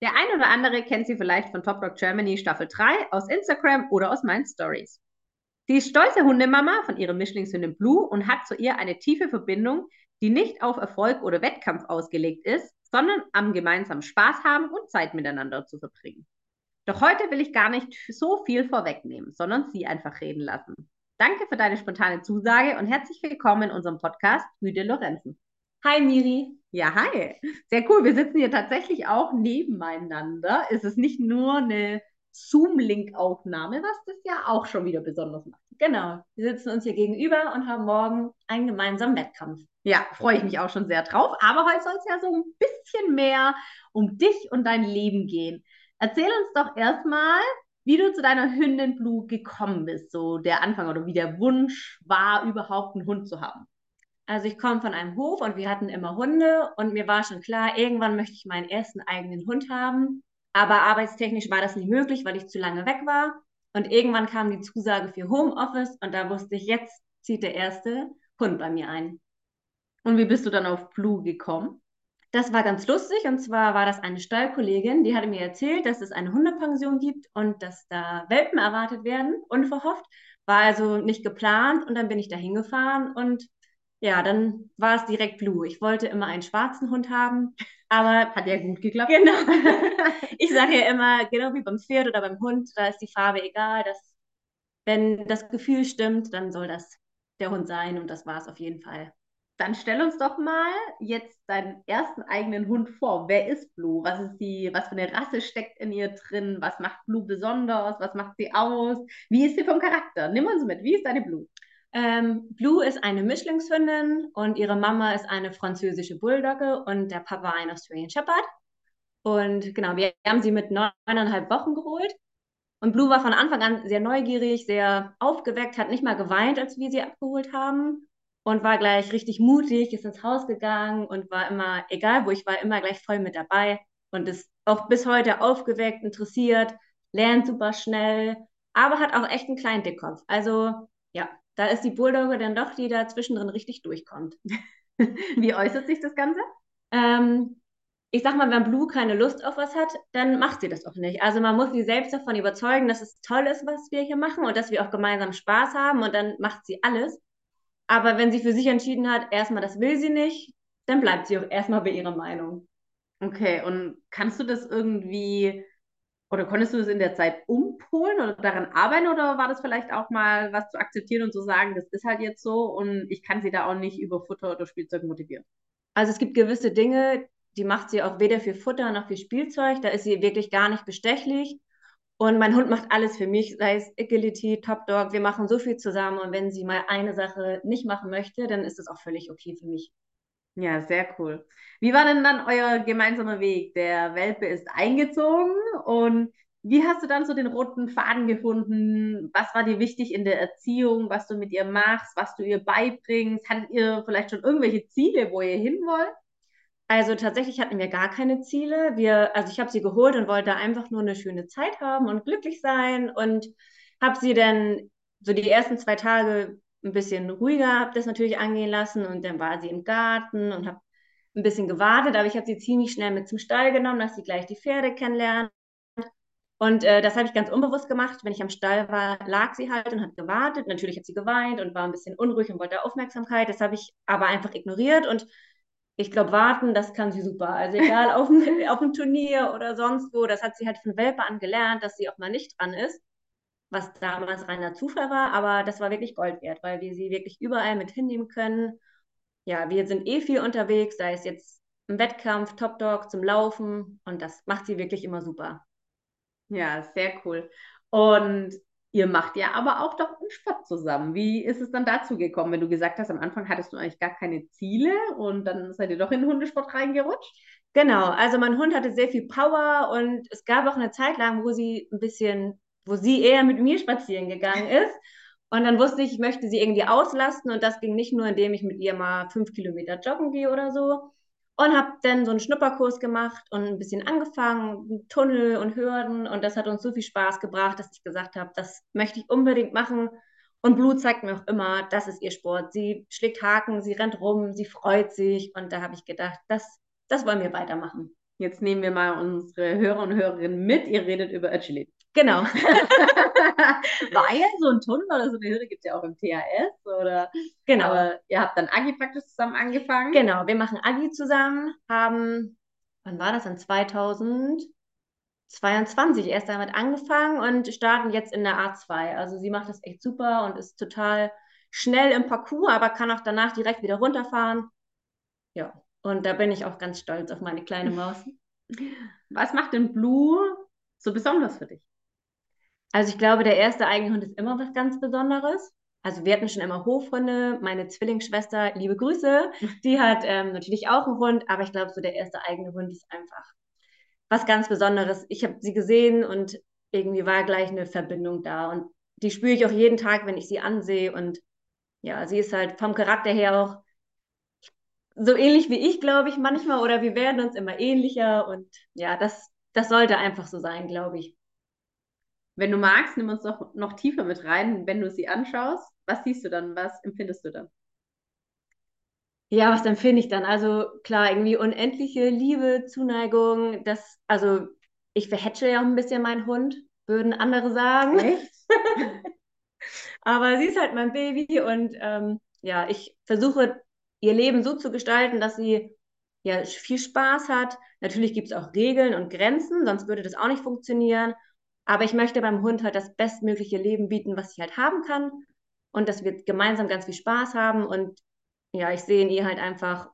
Der ein oder andere kennt sie vielleicht von Top Dog Germany Staffel 3 aus Instagram oder aus meinen Stories. Sie ist stolze Hundemama von ihrem Mischlingshündin Blue und hat zu ihr eine tiefe Verbindung, die nicht auf Erfolg oder Wettkampf ausgelegt ist, sondern am gemeinsamen Spaß haben und Zeit miteinander zu verbringen. Doch heute will ich gar nicht so viel vorwegnehmen, sondern sie einfach reden lassen. Danke für deine spontane Zusage und herzlich willkommen in unserem Podcast Rüde Lorenzen. Hi Miri. Ja, hi. Sehr cool. Wir sitzen hier tatsächlich auch nebeneinander. Es ist nicht nur eine Zoom-Link-Aufnahme, was das ja auch schon wieder besonders macht. Genau. Wir sitzen uns hier gegenüber und haben morgen einen gemeinsamen Wettkampf. Ja, freue ich mich auch schon sehr drauf. Aber heute soll es ja so ein bisschen mehr um dich und dein Leben gehen. Erzähl uns doch erstmal, wie du zu deiner Hündin Blue gekommen bist, so der Anfang oder wie der Wunsch war, überhaupt einen Hund zu haben. Also ich komme von einem Hof und wir hatten immer Hunde und mir war schon klar, irgendwann möchte ich meinen ersten eigenen Hund haben. Aber arbeitstechnisch war das nicht möglich, weil ich zu lange weg war. Und irgendwann kam die Zusage für Homeoffice und da wusste ich, jetzt zieht der erste Hund bei mir ein. Und wie bist du dann auf Blue gekommen? Das war ganz lustig und zwar war das eine Stallkollegin, die hatte mir erzählt, dass es eine Hundepension gibt und dass da Welpen erwartet werden, unverhofft. War also nicht geplant und dann bin ich da hingefahren und ja, dann war es direkt Blue. Ich wollte immer einen schwarzen Hund haben, aber hat ja gut geklappt. Genau. ich sage ja immer, genau wie beim Pferd oder beim Hund, da ist die Farbe egal. Dass, wenn das Gefühl stimmt, dann soll das der Hund sein und das war es auf jeden Fall. Dann stell uns doch mal jetzt deinen ersten eigenen Hund vor. Wer ist Blue? Was ist die, was für eine Rasse steckt in ihr drin? Was macht Blue besonders? Was macht sie aus? Wie ist sie vom Charakter? Nimm uns mit. Wie ist deine Blue? Ähm, Blue ist eine Mischlingshündin und ihre Mama ist eine französische Bulldogge und der Papa ein Australian Shepherd. Und genau, wir haben sie mit neuneinhalb Wochen geholt. Und Blue war von Anfang an sehr neugierig, sehr aufgeweckt, hat nicht mal geweint, als wir sie abgeholt haben. Und war gleich richtig mutig, ist ins Haus gegangen und war immer, egal wo ich war, immer gleich voll mit dabei. Und ist auch bis heute aufgeweckt, interessiert, lernt super schnell, aber hat auch echt einen kleinen Dickkopf. Also ja, da ist die Bulldogge dann doch, die da zwischendrin richtig durchkommt. Wie äußert sich das Ganze? Ähm, ich sag mal, wenn Blue keine Lust auf was hat, dann macht sie das auch nicht. Also man muss sie selbst davon überzeugen, dass es toll ist, was wir hier machen und dass wir auch gemeinsam Spaß haben und dann macht sie alles. Aber wenn sie für sich entschieden hat, erstmal das will sie nicht, dann bleibt sie auch erstmal bei ihrer Meinung. Okay, und kannst du das irgendwie oder konntest du das in der Zeit umpolen oder daran arbeiten oder war das vielleicht auch mal was zu akzeptieren und zu sagen, das ist halt jetzt so und ich kann sie da auch nicht über Futter oder Spielzeug motivieren? Also es gibt gewisse Dinge, die macht sie auch weder für Futter noch für Spielzeug. Da ist sie wirklich gar nicht bestechlich. Und mein Hund macht alles für mich, sei es Agility, Top Dog. Wir machen so viel zusammen. Und wenn sie mal eine Sache nicht machen möchte, dann ist das auch völlig okay für mich. Ja, sehr cool. Wie war denn dann euer gemeinsamer Weg? Der Welpe ist eingezogen und wie hast du dann so den roten Faden gefunden? Was war dir wichtig in der Erziehung, was du mit ihr machst, was du ihr beibringst? Hattet ihr vielleicht schon irgendwelche Ziele, wo ihr hin wollt? Also tatsächlich hatten wir gar keine Ziele. Wir, also ich habe sie geholt und wollte einfach nur eine schöne Zeit haben und glücklich sein und habe sie dann so die ersten zwei Tage ein bisschen ruhiger, habe das natürlich angehen lassen und dann war sie im Garten und habe ein bisschen gewartet, aber ich habe sie ziemlich schnell mit zum Stall genommen, dass sie gleich die Pferde kennenlernt. Und äh, das habe ich ganz unbewusst gemacht. Wenn ich am Stall war, lag sie halt und hat gewartet. Natürlich hat sie geweint und war ein bisschen unruhig und wollte Aufmerksamkeit. Das habe ich aber einfach ignoriert und ich glaube, warten, das kann sie super. Also egal, auf dem, Turnier oder sonst wo, das hat sie halt von Welpe an gelernt, dass sie auch mal nicht dran ist was damals reiner Zufall war, aber das war wirklich Gold wert, weil wir sie wirklich überall mit hinnehmen können. Ja, wir sind eh viel unterwegs, sei es jetzt im Wettkampf, Top Dog, zum Laufen und das macht sie wirklich immer super. Ja, sehr cool. Und ihr macht ja aber auch doch einen Sport zusammen. Wie ist es dann dazu gekommen, wenn du gesagt hast, am Anfang hattest du eigentlich gar keine Ziele und dann seid ihr doch in den Hundesport reingerutscht? Genau, also mein Hund hatte sehr viel Power und es gab auch eine Zeit lang, wo sie ein bisschen wo sie eher mit mir spazieren gegangen ist. Und dann wusste ich, ich möchte sie irgendwie auslasten. Und das ging nicht nur, indem ich mit ihr mal fünf Kilometer joggen gehe oder so. Und habe dann so einen Schnupperkurs gemacht und ein bisschen angefangen, Tunnel und Hürden. Und das hat uns so viel Spaß gebracht, dass ich gesagt habe, das möchte ich unbedingt machen. Und Blut zeigt mir auch immer, das ist ihr Sport. Sie schlägt Haken, sie rennt rum, sie freut sich. Und da habe ich gedacht, das, das wollen wir weitermachen. Jetzt nehmen wir mal unsere Hörer und Hörerinnen mit. Ihr redet über Agility. Genau. Weil so ein Tunnel oder so eine Hürde gibt es ja auch im THS. Oder, Genau. Aber ihr habt dann Agi praktisch zusammen angefangen. Genau, wir machen Agi zusammen, haben, wann war das dann? 2022 erst damit angefangen und starten jetzt in der A2. Also sie macht das echt super und ist total schnell im Parcours, aber kann auch danach direkt wieder runterfahren. Ja, und da bin ich auch ganz stolz auf meine kleine Maus. Was macht denn Blue so besonders für dich? Also ich glaube, der erste eigene Hund ist immer was ganz Besonderes. Also wir hatten schon immer Hofhunde. Meine Zwillingsschwester, liebe Grüße, die hat ähm, natürlich auch einen Hund, aber ich glaube, so der erste eigene Hund ist einfach was ganz Besonderes. Ich habe sie gesehen und irgendwie war gleich eine Verbindung da. Und die spüre ich auch jeden Tag, wenn ich sie ansehe. Und ja, sie ist halt vom Charakter her auch so ähnlich wie ich, glaube ich, manchmal. Oder wir werden uns immer ähnlicher. Und ja, das, das sollte einfach so sein, glaube ich. Wenn du magst, nimm uns doch noch tiefer mit rein, wenn du sie anschaust. Was siehst du dann? Was empfindest du dann? Ja, was empfinde ich dann? Also klar, irgendwie unendliche Liebe, Zuneigung, das, also ich verhätsche ja auch ein bisschen meinen Hund, würden andere sagen. Echt? Aber sie ist halt mein Baby und ähm, ja, ich versuche ihr Leben so zu gestalten, dass sie ja viel Spaß hat. Natürlich gibt es auch Regeln und Grenzen, sonst würde das auch nicht funktionieren. Aber ich möchte beim Hund halt das bestmögliche Leben bieten, was ich halt haben kann. Und dass wir gemeinsam ganz viel Spaß haben. Und ja, ich sehe in ihr halt einfach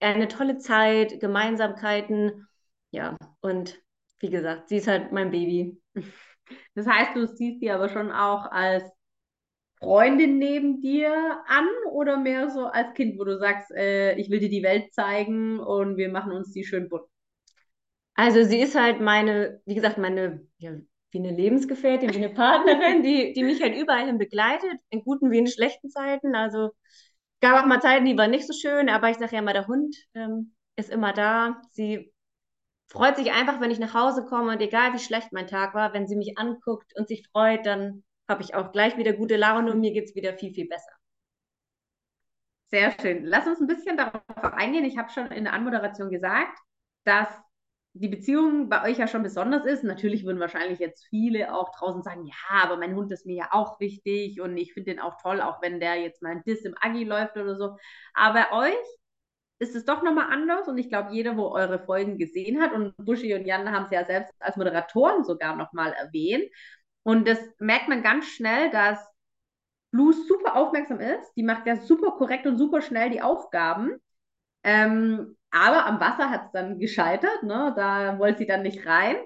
eine tolle Zeit, Gemeinsamkeiten. Ja, und wie gesagt, sie ist halt mein Baby. Das heißt, du siehst sie aber schon auch als Freundin neben dir an oder mehr so als Kind, wo du sagst, äh, ich will dir die Welt zeigen und wir machen uns die schön bunt? Also sie ist halt meine, wie gesagt, meine, ja, wie eine Lebensgefährtin, wie eine Partnerin, die, die mich halt überall hin begleitet, in guten wie in schlechten Zeiten. Also gab auch mal Zeiten, die waren nicht so schön, aber ich sage ja immer, der Hund ähm, ist immer da. Sie freut sich einfach, wenn ich nach Hause komme und egal wie schlecht mein Tag war, wenn sie mich anguckt und sich freut, dann habe ich auch gleich wieder gute Laune und mir geht es wieder viel, viel besser. Sehr schön. Lass uns ein bisschen darauf eingehen. Ich habe schon in der Anmoderation gesagt, dass die Beziehung bei euch ja schon besonders ist. Natürlich würden wahrscheinlich jetzt viele auch draußen sagen, ja, aber mein Hund ist mir ja auch wichtig und ich finde den auch toll, auch wenn der jetzt mal ein Diss im Aggi läuft oder so. Aber bei euch ist es doch nochmal anders und ich glaube, jeder, wo eure Folgen gesehen hat und Buschi und Jan haben es ja selbst als Moderatoren sogar nochmal erwähnt. Und das merkt man ganz schnell, dass Blues super aufmerksam ist. Die macht ja super korrekt und super schnell die Aufgaben. Ähm, aber am Wasser hat es dann gescheitert, ne? Da wollte sie dann nicht rein.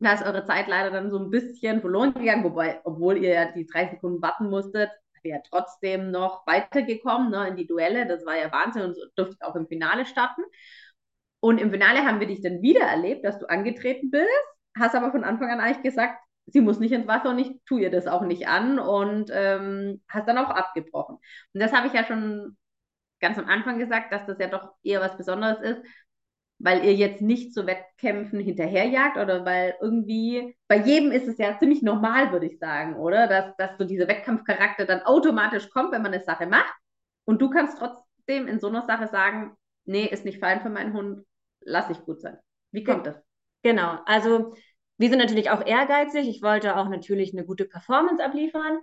Da ist eure Zeit leider dann so ein bisschen verloren gegangen, wobei, obwohl ihr ja die drei Sekunden warten musstet, ja trotzdem noch weitergekommen, ne, in die Duelle. Das war ja Wahnsinn und durftet auch im Finale starten. Und im Finale haben wir dich dann wieder erlebt, dass du angetreten bist, hast aber von Anfang an eigentlich gesagt, sie muss nicht ins Wasser und ich tue ihr das auch nicht an und ähm, hast dann auch abgebrochen. Und das habe ich ja schon ganz am Anfang gesagt, dass das ja doch eher was Besonderes ist, weil ihr jetzt nicht zu Wettkämpfen hinterherjagt oder weil irgendwie, bei jedem ist es ja ziemlich normal, würde ich sagen, oder? Dass, dass so dieser Wettkampfcharakter dann automatisch kommt, wenn man eine Sache macht. Und du kannst trotzdem in so einer Sache sagen, nee, ist nicht fein für meinen Hund, lass ich gut sein. Wie kommt das? Genau, also wir sind natürlich auch ehrgeizig. Ich wollte auch natürlich eine gute Performance abliefern.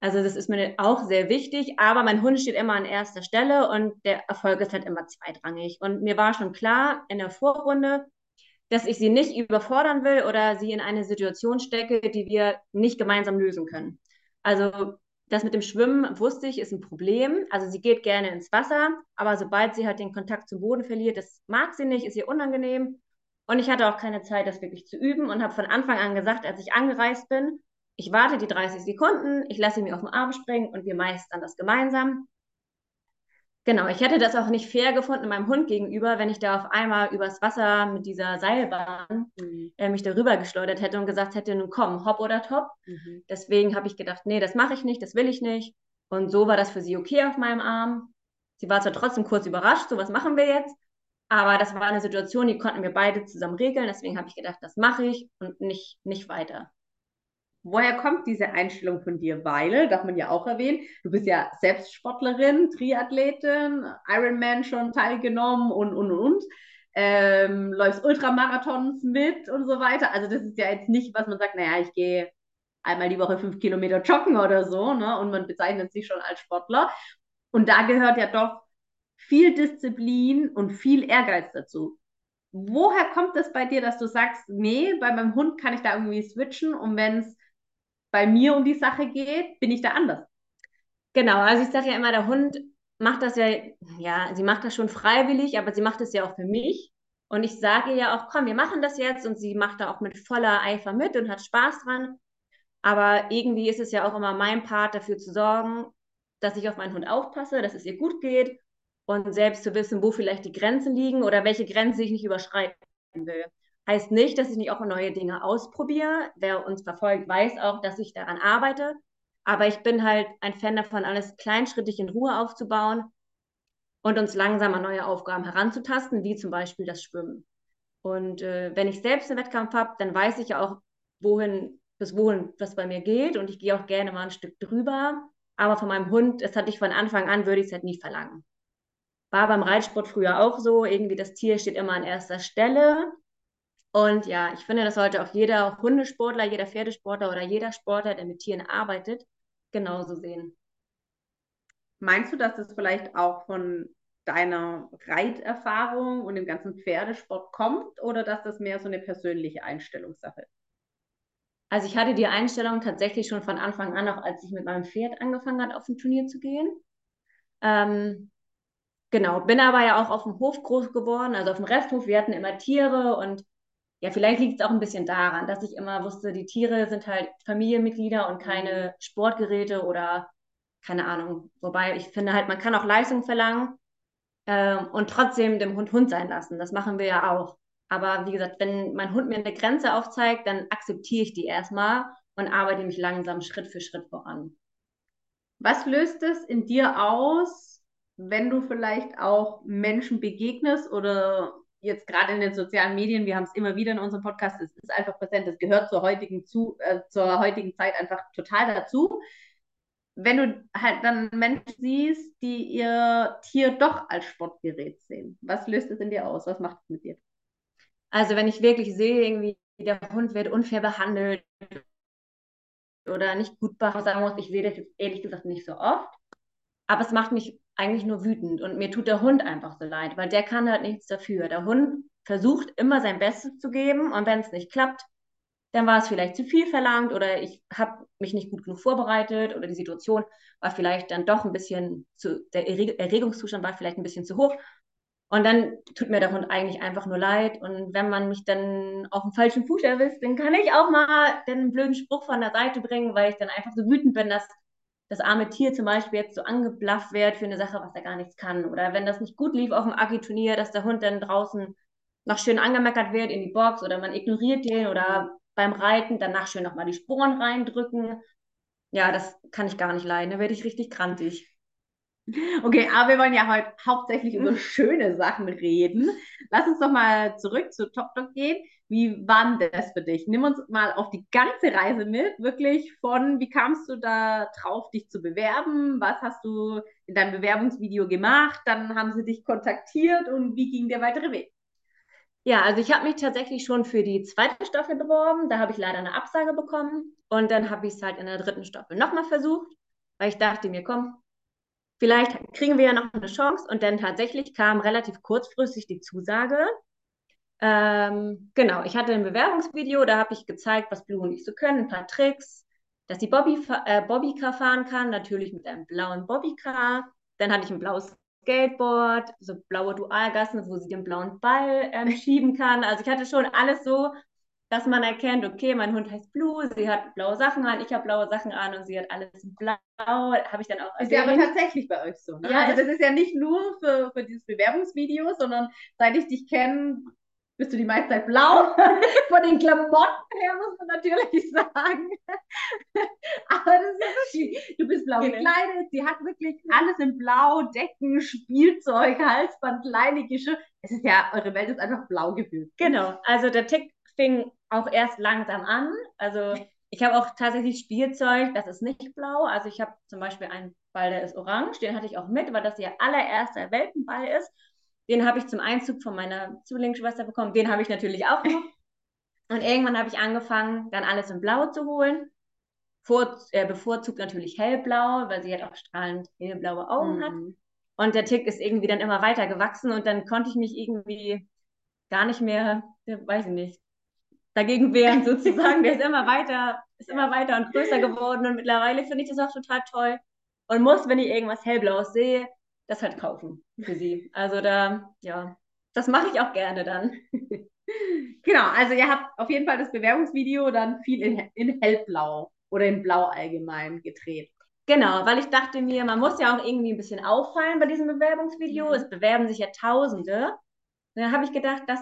Also das ist mir auch sehr wichtig, aber mein Hund steht immer an erster Stelle und der Erfolg ist halt immer zweitrangig. Und mir war schon klar in der Vorrunde, dass ich sie nicht überfordern will oder sie in eine Situation stecke, die wir nicht gemeinsam lösen können. Also das mit dem Schwimmen wusste ich, ist ein Problem. Also sie geht gerne ins Wasser, aber sobald sie halt den Kontakt zum Boden verliert, das mag sie nicht, ist ihr unangenehm. Und ich hatte auch keine Zeit, das wirklich zu üben und habe von Anfang an gesagt, als ich angereist bin, ich warte die 30 Sekunden, ich lasse ihn mir auf den Arm springen und wir meistern das gemeinsam. Genau, ich hätte das auch nicht fair gefunden meinem Hund gegenüber, wenn ich da auf einmal übers Wasser mit dieser Seilbahn mhm. äh, mich darüber geschleudert hätte und gesagt hätte, nun komm, hopp oder top. Mhm. Deswegen habe ich gedacht, nee, das mache ich nicht, das will ich nicht. Und so war das für sie okay auf meinem Arm. Sie war zwar trotzdem kurz überrascht, so was machen wir jetzt. Aber das war eine Situation, die konnten wir beide zusammen regeln. Deswegen habe ich gedacht, das mache ich und nicht, nicht weiter. Woher kommt diese Einstellung von dir? Weil, darf man ja auch erwähnen, du bist ja selbst Sportlerin, Triathletin, Ironman schon teilgenommen und, und, und. ähm, läufst Ultramarathons mit und so weiter. Also das ist ja jetzt nicht, was man sagt, naja, ich gehe einmal die Woche fünf Kilometer joggen oder so, ne? Und man bezeichnet sich schon als Sportler. Und da gehört ja doch viel Disziplin und viel Ehrgeiz dazu. Woher kommt es bei dir, dass du sagst, nee, bei meinem Hund kann ich da irgendwie switchen und wenn es bei mir um die Sache geht, bin ich da anders? Genau, also ich sage ja immer, der Hund macht das ja, ja, sie macht das schon freiwillig, aber sie macht es ja auch für mich. Und ich sage ja auch, komm, wir machen das jetzt und sie macht da auch mit voller Eifer mit und hat Spaß dran. Aber irgendwie ist es ja auch immer mein Part, dafür zu sorgen, dass ich auf meinen Hund aufpasse, dass es ihr gut geht und selbst zu wissen, wo vielleicht die Grenzen liegen oder welche Grenze ich nicht überschreiten will. Heißt nicht, dass ich nicht auch neue Dinge ausprobiere. Wer uns verfolgt, weiß auch, dass ich daran arbeite. Aber ich bin halt ein Fan davon, alles kleinschrittig in Ruhe aufzubauen und uns langsam an neue Aufgaben heranzutasten, wie zum Beispiel das Schwimmen. Und äh, wenn ich selbst einen Wettkampf habe, dann weiß ich ja auch, wohin, bis wohin das bei mir geht. Und ich gehe auch gerne mal ein Stück drüber. Aber von meinem Hund, das hatte ich von Anfang an, würde ich es halt nie verlangen. War beim Reitsport früher auch so. Irgendwie das Tier steht immer an erster Stelle. Und ja, ich finde, das sollte auch jeder Hundesportler, jeder Pferdesportler oder jeder Sportler, der mit Tieren arbeitet, genauso sehen. Meinst du, dass das vielleicht auch von deiner Reiterfahrung und dem ganzen Pferdesport kommt oder dass das mehr so eine persönliche Einstellungssache ist? Also ich hatte die Einstellung tatsächlich schon von Anfang an, auch als ich mit meinem Pferd angefangen habe, auf ein Turnier zu gehen. Ähm, genau, bin aber ja auch auf dem Hof groß geworden, also auf dem Resthof. Wir hatten immer Tiere und ja, vielleicht liegt es auch ein bisschen daran, dass ich immer wusste, die Tiere sind halt Familienmitglieder und keine Sportgeräte oder keine Ahnung. Wobei ich finde halt, man kann auch Leistung verlangen äh, und trotzdem dem Hund Hund sein lassen. Das machen wir ja auch. Aber wie gesagt, wenn mein Hund mir eine Grenze aufzeigt, dann akzeptiere ich die erstmal und arbeite mich langsam Schritt für Schritt voran. Was löst es in dir aus, wenn du vielleicht auch Menschen begegnest oder jetzt gerade in den sozialen Medien, wir haben es immer wieder in unserem Podcast, es ist einfach präsent, es gehört zur heutigen, zu, äh, zur heutigen Zeit einfach total dazu. Wenn du halt dann Menschen siehst, die ihr Tier doch als Sportgerät sehen, was löst es in dir aus? Was macht es mit dir? Also wenn ich wirklich sehe, irgendwie der Hund wird unfair behandelt oder nicht gut behandelt, sagen muss, ich sehe das jetzt ehrlich gesagt nicht so oft. Aber es macht mich eigentlich nur wütend und mir tut der Hund einfach so leid, weil der kann halt nichts dafür. Der Hund versucht immer sein Bestes zu geben und wenn es nicht klappt, dann war es vielleicht zu viel verlangt oder ich habe mich nicht gut genug vorbereitet oder die Situation war vielleicht dann doch ein bisschen zu, der Erregungszustand war vielleicht ein bisschen zu hoch und dann tut mir der Hund eigentlich einfach nur leid. Und wenn man mich dann auf dem falschen Fuß erwischt, dann kann ich auch mal den blöden Spruch von der Seite bringen, weil ich dann einfach so wütend bin, dass das arme Tier zum Beispiel jetzt so angeblafft wird für eine Sache, was er gar nichts kann. Oder wenn das nicht gut lief auf dem Aki-Turnier, dass der Hund dann draußen noch schön angemeckert wird in die Box oder man ignoriert den oder beim Reiten danach schön nochmal die Sporen reindrücken. Ja, das kann ich gar nicht leiden. Da werde ich richtig krantig. Okay, aber wir wollen ja heute hauptsächlich über schöne Sachen reden. Lass uns doch mal zurück zu Top Dog gehen. Wie war denn das für dich? Nimm uns mal auf die ganze Reise mit, wirklich von, wie kamst du da drauf, dich zu bewerben? Was hast du in deinem Bewerbungsvideo gemacht? Dann haben sie dich kontaktiert und wie ging der weitere Weg? Ja, also ich habe mich tatsächlich schon für die zweite Staffel beworben. Da habe ich leider eine Absage bekommen. Und dann habe ich es halt in der dritten Staffel nochmal versucht, weil ich dachte mir, komm, vielleicht kriegen wir ja noch eine Chance. Und dann tatsächlich kam relativ kurzfristig die Zusage. Ähm, genau, ich hatte ein Bewerbungsvideo, da habe ich gezeigt, was Blue und ich so können, ein paar Tricks, dass die Bobby, äh, Bobbycar fahren kann, natürlich mit einem blauen Bobbycar. Dann hatte ich ein blaues Skateboard, so blaue Dualgassen, wo sie den blauen Ball ähm, schieben kann. Also ich hatte schon alles so, dass man erkennt, okay, mein Hund heißt Blue, sie hat blaue Sachen an, ich habe blaue Sachen an und sie hat alles in blau. Habe ich dann auch Ist ja aber tatsächlich bei euch so. Ne? Ja, also das ist ja nicht nur für, für dieses Bewerbungsvideo, sondern seit ich dich kenne, bist du die meiste Zeit blau. Von den Klamotten her muss man natürlich sagen. Aber das ist wirklich, du bist blau genau. gekleidet, sie hat wirklich alles in blau, Decken, Spielzeug, Halsband, kleine Geschirr. Es ist ja, eure Welt ist einfach blau gefühlt. Genau, also der Tick fing auch erst langsam an. Also ich habe auch tatsächlich Spielzeug, das ist nicht blau. Also ich habe zum Beispiel einen Ball, der ist orange, den hatte ich auch mit, weil das ihr allererster Welpenball ist. Den habe ich zum Einzug von meiner Zwillingsschwester bekommen. Den habe ich natürlich auch noch. Und irgendwann habe ich angefangen, dann alles in Blau zu holen. Vor, äh, bevorzugt natürlich hellblau, weil sie halt auch strahlend hellblaue Augen mhm. hat. Und der Tick ist irgendwie dann immer weiter gewachsen und dann konnte ich mich irgendwie gar nicht mehr, weiß ich nicht, dagegen wehren sozusagen. Der ist immer weiter, ist immer weiter und größer geworden und mittlerweile finde ich das auch total toll und muss, wenn ich irgendwas hellblaues sehe, das halt kaufen für sie. Also da, ja, das mache ich auch gerne dann. genau, also ihr habt auf jeden Fall das Bewerbungsvideo dann viel in, in hellblau oder in blau allgemein gedreht. Genau, weil ich dachte mir, man muss ja auch irgendwie ein bisschen auffallen bei diesem Bewerbungsvideo. Mhm. Es bewerben sich ja Tausende. Und dann habe ich gedacht, das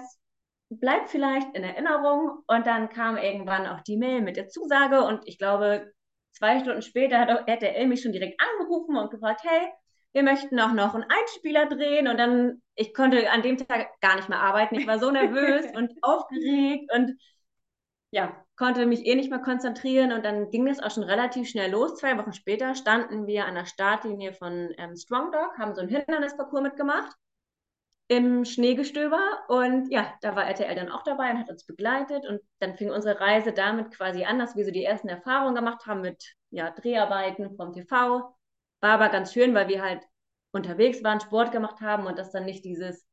bleibt vielleicht in Erinnerung. Und dann kam irgendwann auch die Mail mit der Zusage. Und ich glaube, zwei Stunden später hat, der El mich schon direkt angerufen und gefragt, hey, wir möchten auch noch einen Einspieler drehen. Und dann, ich konnte an dem Tag gar nicht mehr arbeiten. Ich war so nervös und aufgeregt und ja, konnte mich eh nicht mehr konzentrieren und dann ging das auch schon relativ schnell los. Zwei Wochen später standen wir an der Startlinie von ähm, Strong Dog, haben so einen Hindernisparcours mitgemacht im Schneegestöber und ja, da war RTL dann auch dabei und hat uns begleitet und dann fing unsere Reise damit quasi an, dass wir so die ersten Erfahrungen gemacht haben mit ja, Dreharbeiten vom TV. War aber ganz schön, weil wir halt unterwegs waren, Sport gemacht haben und das dann nicht dieses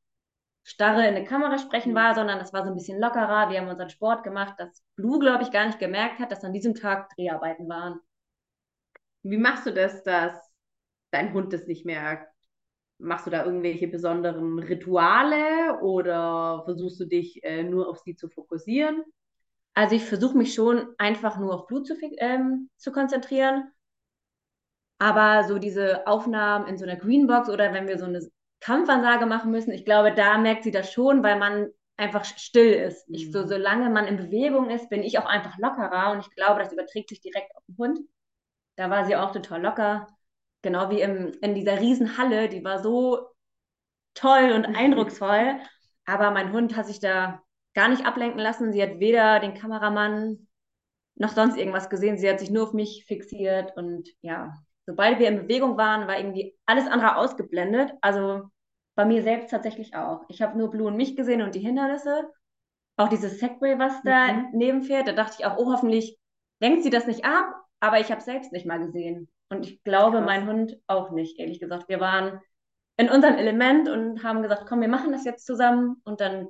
starre in eine Kamera sprechen mhm. war, sondern es war so ein bisschen lockerer. Wir haben unseren Sport gemacht, dass Blue, glaube ich, gar nicht gemerkt hat, dass an diesem Tag Dreharbeiten waren. Wie machst du das, dass dein Hund das nicht merkt? Machst du da irgendwelche besonderen Rituale oder versuchst du dich äh, nur auf sie zu fokussieren? Also ich versuche mich schon einfach nur auf Blut zu, ähm, zu konzentrieren. Aber so diese Aufnahmen in so einer Greenbox oder wenn wir so eine Kampfansage machen müssen. Ich glaube, da merkt sie das schon, weil man einfach still ist. Ich, so, mhm. solange man in Bewegung ist, bin ich auch einfach lockerer und ich glaube, das überträgt sich direkt auf den Hund. Da war sie auch total locker. Genau wie im, in dieser Riesenhalle, die war so toll und eindrucksvoll. Aber mein Hund hat sich da gar nicht ablenken lassen. Sie hat weder den Kameramann noch sonst irgendwas gesehen. Sie hat sich nur auf mich fixiert und ja, sobald wir in Bewegung waren, war irgendwie alles andere ausgeblendet. Also bei mir selbst tatsächlich auch. Ich habe nur Blue und mich gesehen und die Hindernisse. Auch dieses Segway, was da mhm. nebenfährt, da dachte ich auch, oh, hoffentlich lenkt sie das nicht ab, aber ich habe es selbst nicht mal gesehen. Und ich glaube, Krass. mein Hund auch nicht, ehrlich gesagt. Wir waren in unserem Element und haben gesagt, komm, wir machen das jetzt zusammen. Und dann,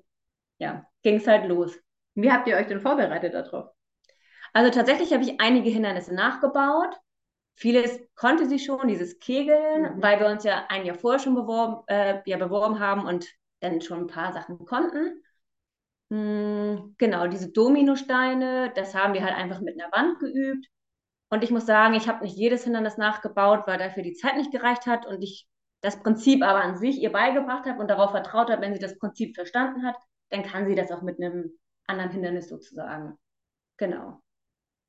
ja, ging es halt los. Wie habt ihr euch denn vorbereitet darauf? Also tatsächlich habe ich einige Hindernisse nachgebaut. Vieles konnte sie schon, dieses Kegeln, mhm. weil wir uns ja ein Jahr vorher schon beworben, äh, ja, beworben haben und dann schon ein paar Sachen konnten. Mhm, genau, diese Dominosteine, das haben wir halt einfach mit einer Wand geübt. Und ich muss sagen, ich habe nicht jedes Hindernis nachgebaut, weil dafür die Zeit nicht gereicht hat und ich das Prinzip aber an sich ihr beigebracht habe und darauf vertraut habe, wenn sie das Prinzip verstanden hat, dann kann sie das auch mit einem anderen Hindernis sozusagen. Genau.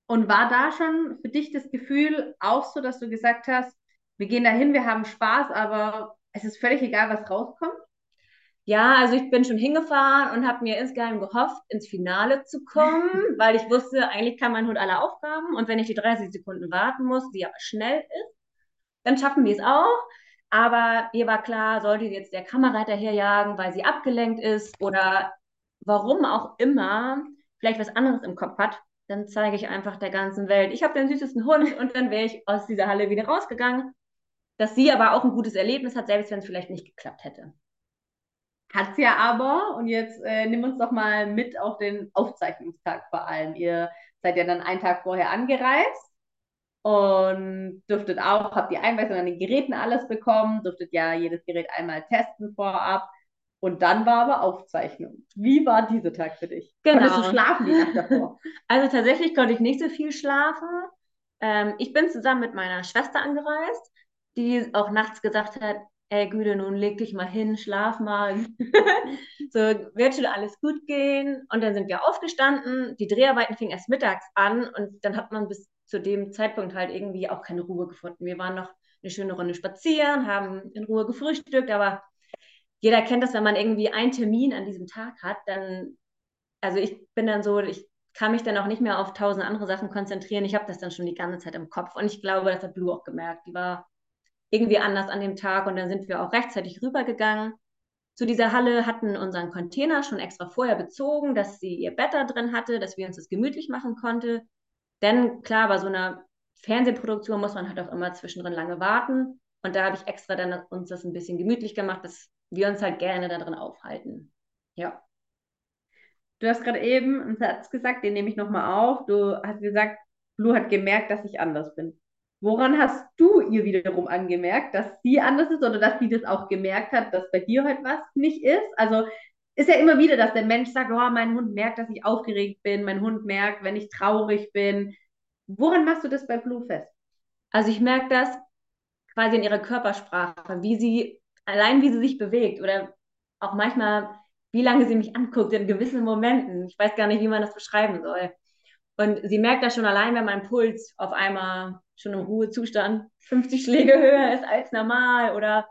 Und war da schon für dich das Gefühl auch so, dass du gesagt hast, wir gehen dahin, wir haben Spaß, aber es ist völlig egal, was rauskommt? Ja, also ich bin schon hingefahren und habe mir insgeheim gehofft, ins Finale zu kommen, weil ich wusste, eigentlich kann mein Hund alle Aufgaben und wenn ich die 30 Sekunden warten muss, die aber schnell ist, dann schaffen wir es auch. Aber ihr war klar, sollte jetzt der Kamerareiter herjagen, weil sie abgelenkt ist oder warum auch immer vielleicht was anderes im Kopf hat, dann zeige ich einfach der ganzen Welt, ich habe den süßesten Hund und dann wäre ich aus dieser Halle wieder rausgegangen. Dass sie aber auch ein gutes Erlebnis hat, selbst wenn es vielleicht nicht geklappt hätte. Hat ja aber, und jetzt äh, nimm uns doch mal mit auf den Aufzeichnungstag vor allem. Ihr seid ja dann einen Tag vorher angereist und dürftet auch, habt die Einweisung an den Geräten alles bekommen, dürftet ja jedes Gerät einmal testen vorab. Und dann war aber Aufzeichnung. Wie war dieser Tag für dich? Genau. Konntest du schlafen die Nacht davor? Also tatsächlich konnte ich nicht so viel schlafen. Ähm, ich bin zusammen mit meiner Schwester angereist, die auch nachts gesagt hat, ey Güte, nun leg dich mal hin, schlaf mal. so, wird schon alles gut gehen. Und dann sind wir aufgestanden. Die Dreharbeiten fingen erst mittags an und dann hat man bis zu dem Zeitpunkt halt irgendwie auch keine Ruhe gefunden. Wir waren noch eine schöne Runde spazieren, haben in Ruhe gefrühstückt, aber jeder kennt das, wenn man irgendwie einen Termin an diesem Tag hat, dann, also ich bin dann so, ich kann mich dann auch nicht mehr auf tausend andere Sachen konzentrieren. Ich habe das dann schon die ganze Zeit im Kopf und ich glaube, das hat Blue auch gemerkt. Die war irgendwie anders an dem Tag und dann sind wir auch rechtzeitig rübergegangen. zu dieser Halle, hatten unseren Container schon extra vorher bezogen, dass sie ihr Bett da drin hatte, dass wir uns das gemütlich machen konnte. Denn klar, bei so einer Fernsehproduktion muss man halt auch immer zwischendrin lange warten. Und da habe ich extra dann uns das ein bisschen gemütlich gemacht, dass wir uns halt gerne da drin aufhalten. Ja. Du hast gerade eben einen Satz gesagt, den nehme ich nochmal auf. Du hast gesagt, Blue hat gemerkt, dass ich anders bin. Woran hast du ihr wiederum angemerkt, dass sie anders ist oder dass sie das auch gemerkt hat, dass bei dir halt was nicht ist? Also ist ja immer wieder, dass der Mensch sagt, oh, mein Hund merkt, dass ich aufgeregt bin, mein Hund merkt, wenn ich traurig bin. Woran machst du das bei Blue fest? Also ich merke das quasi in ihrer Körpersprache, wie sie, allein wie sie sich bewegt oder auch manchmal, wie lange sie mich anguckt in gewissen Momenten. Ich weiß gar nicht, wie man das beschreiben soll. Und sie merkt das schon allein, wenn mein Puls auf einmal schon im Ruhezustand 50 Schläge höher ist als normal oder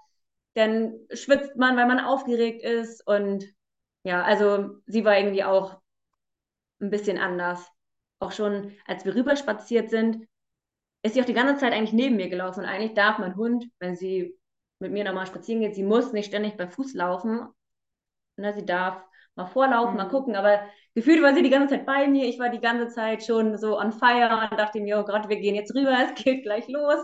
dann schwitzt man, weil man aufgeregt ist und ja, also sie war irgendwie auch ein bisschen anders. Auch schon, als wir rüber spaziert sind, ist sie auch die ganze Zeit eigentlich neben mir gelaufen. Und eigentlich darf mein Hund, wenn sie mit mir nochmal spazieren geht, sie muss nicht ständig bei Fuß laufen. Ne, sie darf mal vorlaufen, mhm. mal gucken, aber gefühlt war sie die ganze Zeit bei mir. Ich war die ganze Zeit schon so on fire und dachte mir, oh Gott, wir gehen jetzt rüber, es geht gleich los.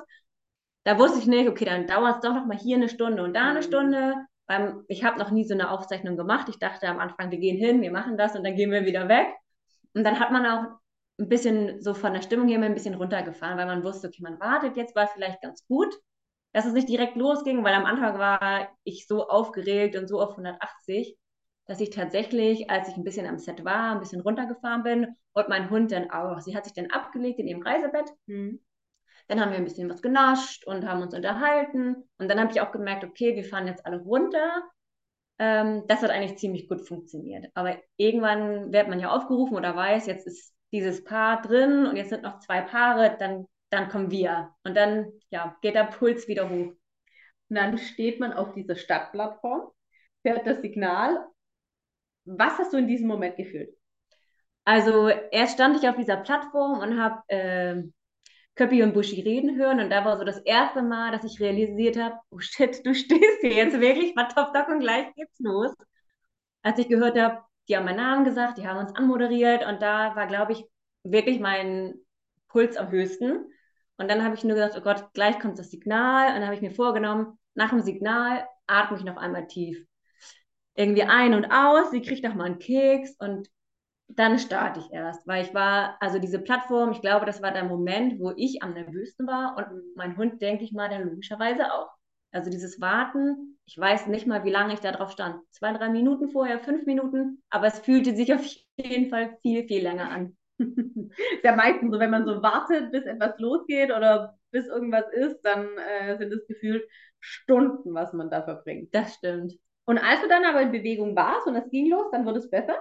Da wusste ich nicht, okay, dann dauert es doch noch mal hier eine Stunde und da eine mhm. Stunde. Weil ich habe noch nie so eine Aufzeichnung gemacht. Ich dachte am Anfang, wir gehen hin, wir machen das und dann gehen wir wieder weg. Und dann hat man auch ein bisschen so von der Stimmung her ein bisschen runtergefahren, weil man wusste, okay, man wartet jetzt, war vielleicht ganz gut, dass es nicht direkt losging, weil am Anfang war ich so aufgeregt und so auf 180 dass ich tatsächlich, als ich ein bisschen am Set war, ein bisschen runtergefahren bin und mein Hund dann auch. Sie hat sich dann abgelegt in ihrem Reisebett. Mhm. Dann haben wir ein bisschen was genascht und haben uns unterhalten. Und dann habe ich auch gemerkt, okay, wir fahren jetzt alle runter. Ähm, das hat eigentlich ziemlich gut funktioniert. Aber irgendwann wird man ja aufgerufen oder weiß, jetzt ist dieses Paar drin und jetzt sind noch zwei Paare, dann, dann kommen wir. Und dann ja, geht der Puls wieder hoch. Und dann steht man auf dieser Stadtplattform, fährt das Signal was hast du in diesem Moment gefühlt? Also erst stand ich auf dieser Plattform und habe äh, Köppi und Buschi reden hören und da war so das erste Mal, dass ich realisiert habe, oh shit, du stehst hier jetzt wirklich, war Top Doc und gleich geht's los. Als ich gehört habe, die haben meinen Namen gesagt, die haben uns anmoderiert und da war, glaube ich, wirklich mein Puls am höchsten. Und dann habe ich nur gesagt, oh Gott, gleich kommt das Signal. Und dann habe ich mir vorgenommen, nach dem Signal atme ich noch einmal tief irgendwie ein und aus, sie kriegt auch mal einen Keks und dann starte ich erst, weil ich war, also diese Plattform, ich glaube, das war der Moment, wo ich am nervösten war und mein Hund, denke ich mal, dann logischerweise auch. Also dieses Warten, ich weiß nicht mal, wie lange ich da drauf stand. Zwei, drei Minuten vorher, fünf Minuten, aber es fühlte sich auf jeden Fall viel, viel länger an. ist ja meistens so, wenn man so wartet, bis etwas losgeht oder bis irgendwas ist, dann äh, sind es gefühlt Stunden, was man da verbringt. Das stimmt. Und als du dann aber in Bewegung warst und es ging los, dann wurde es besser?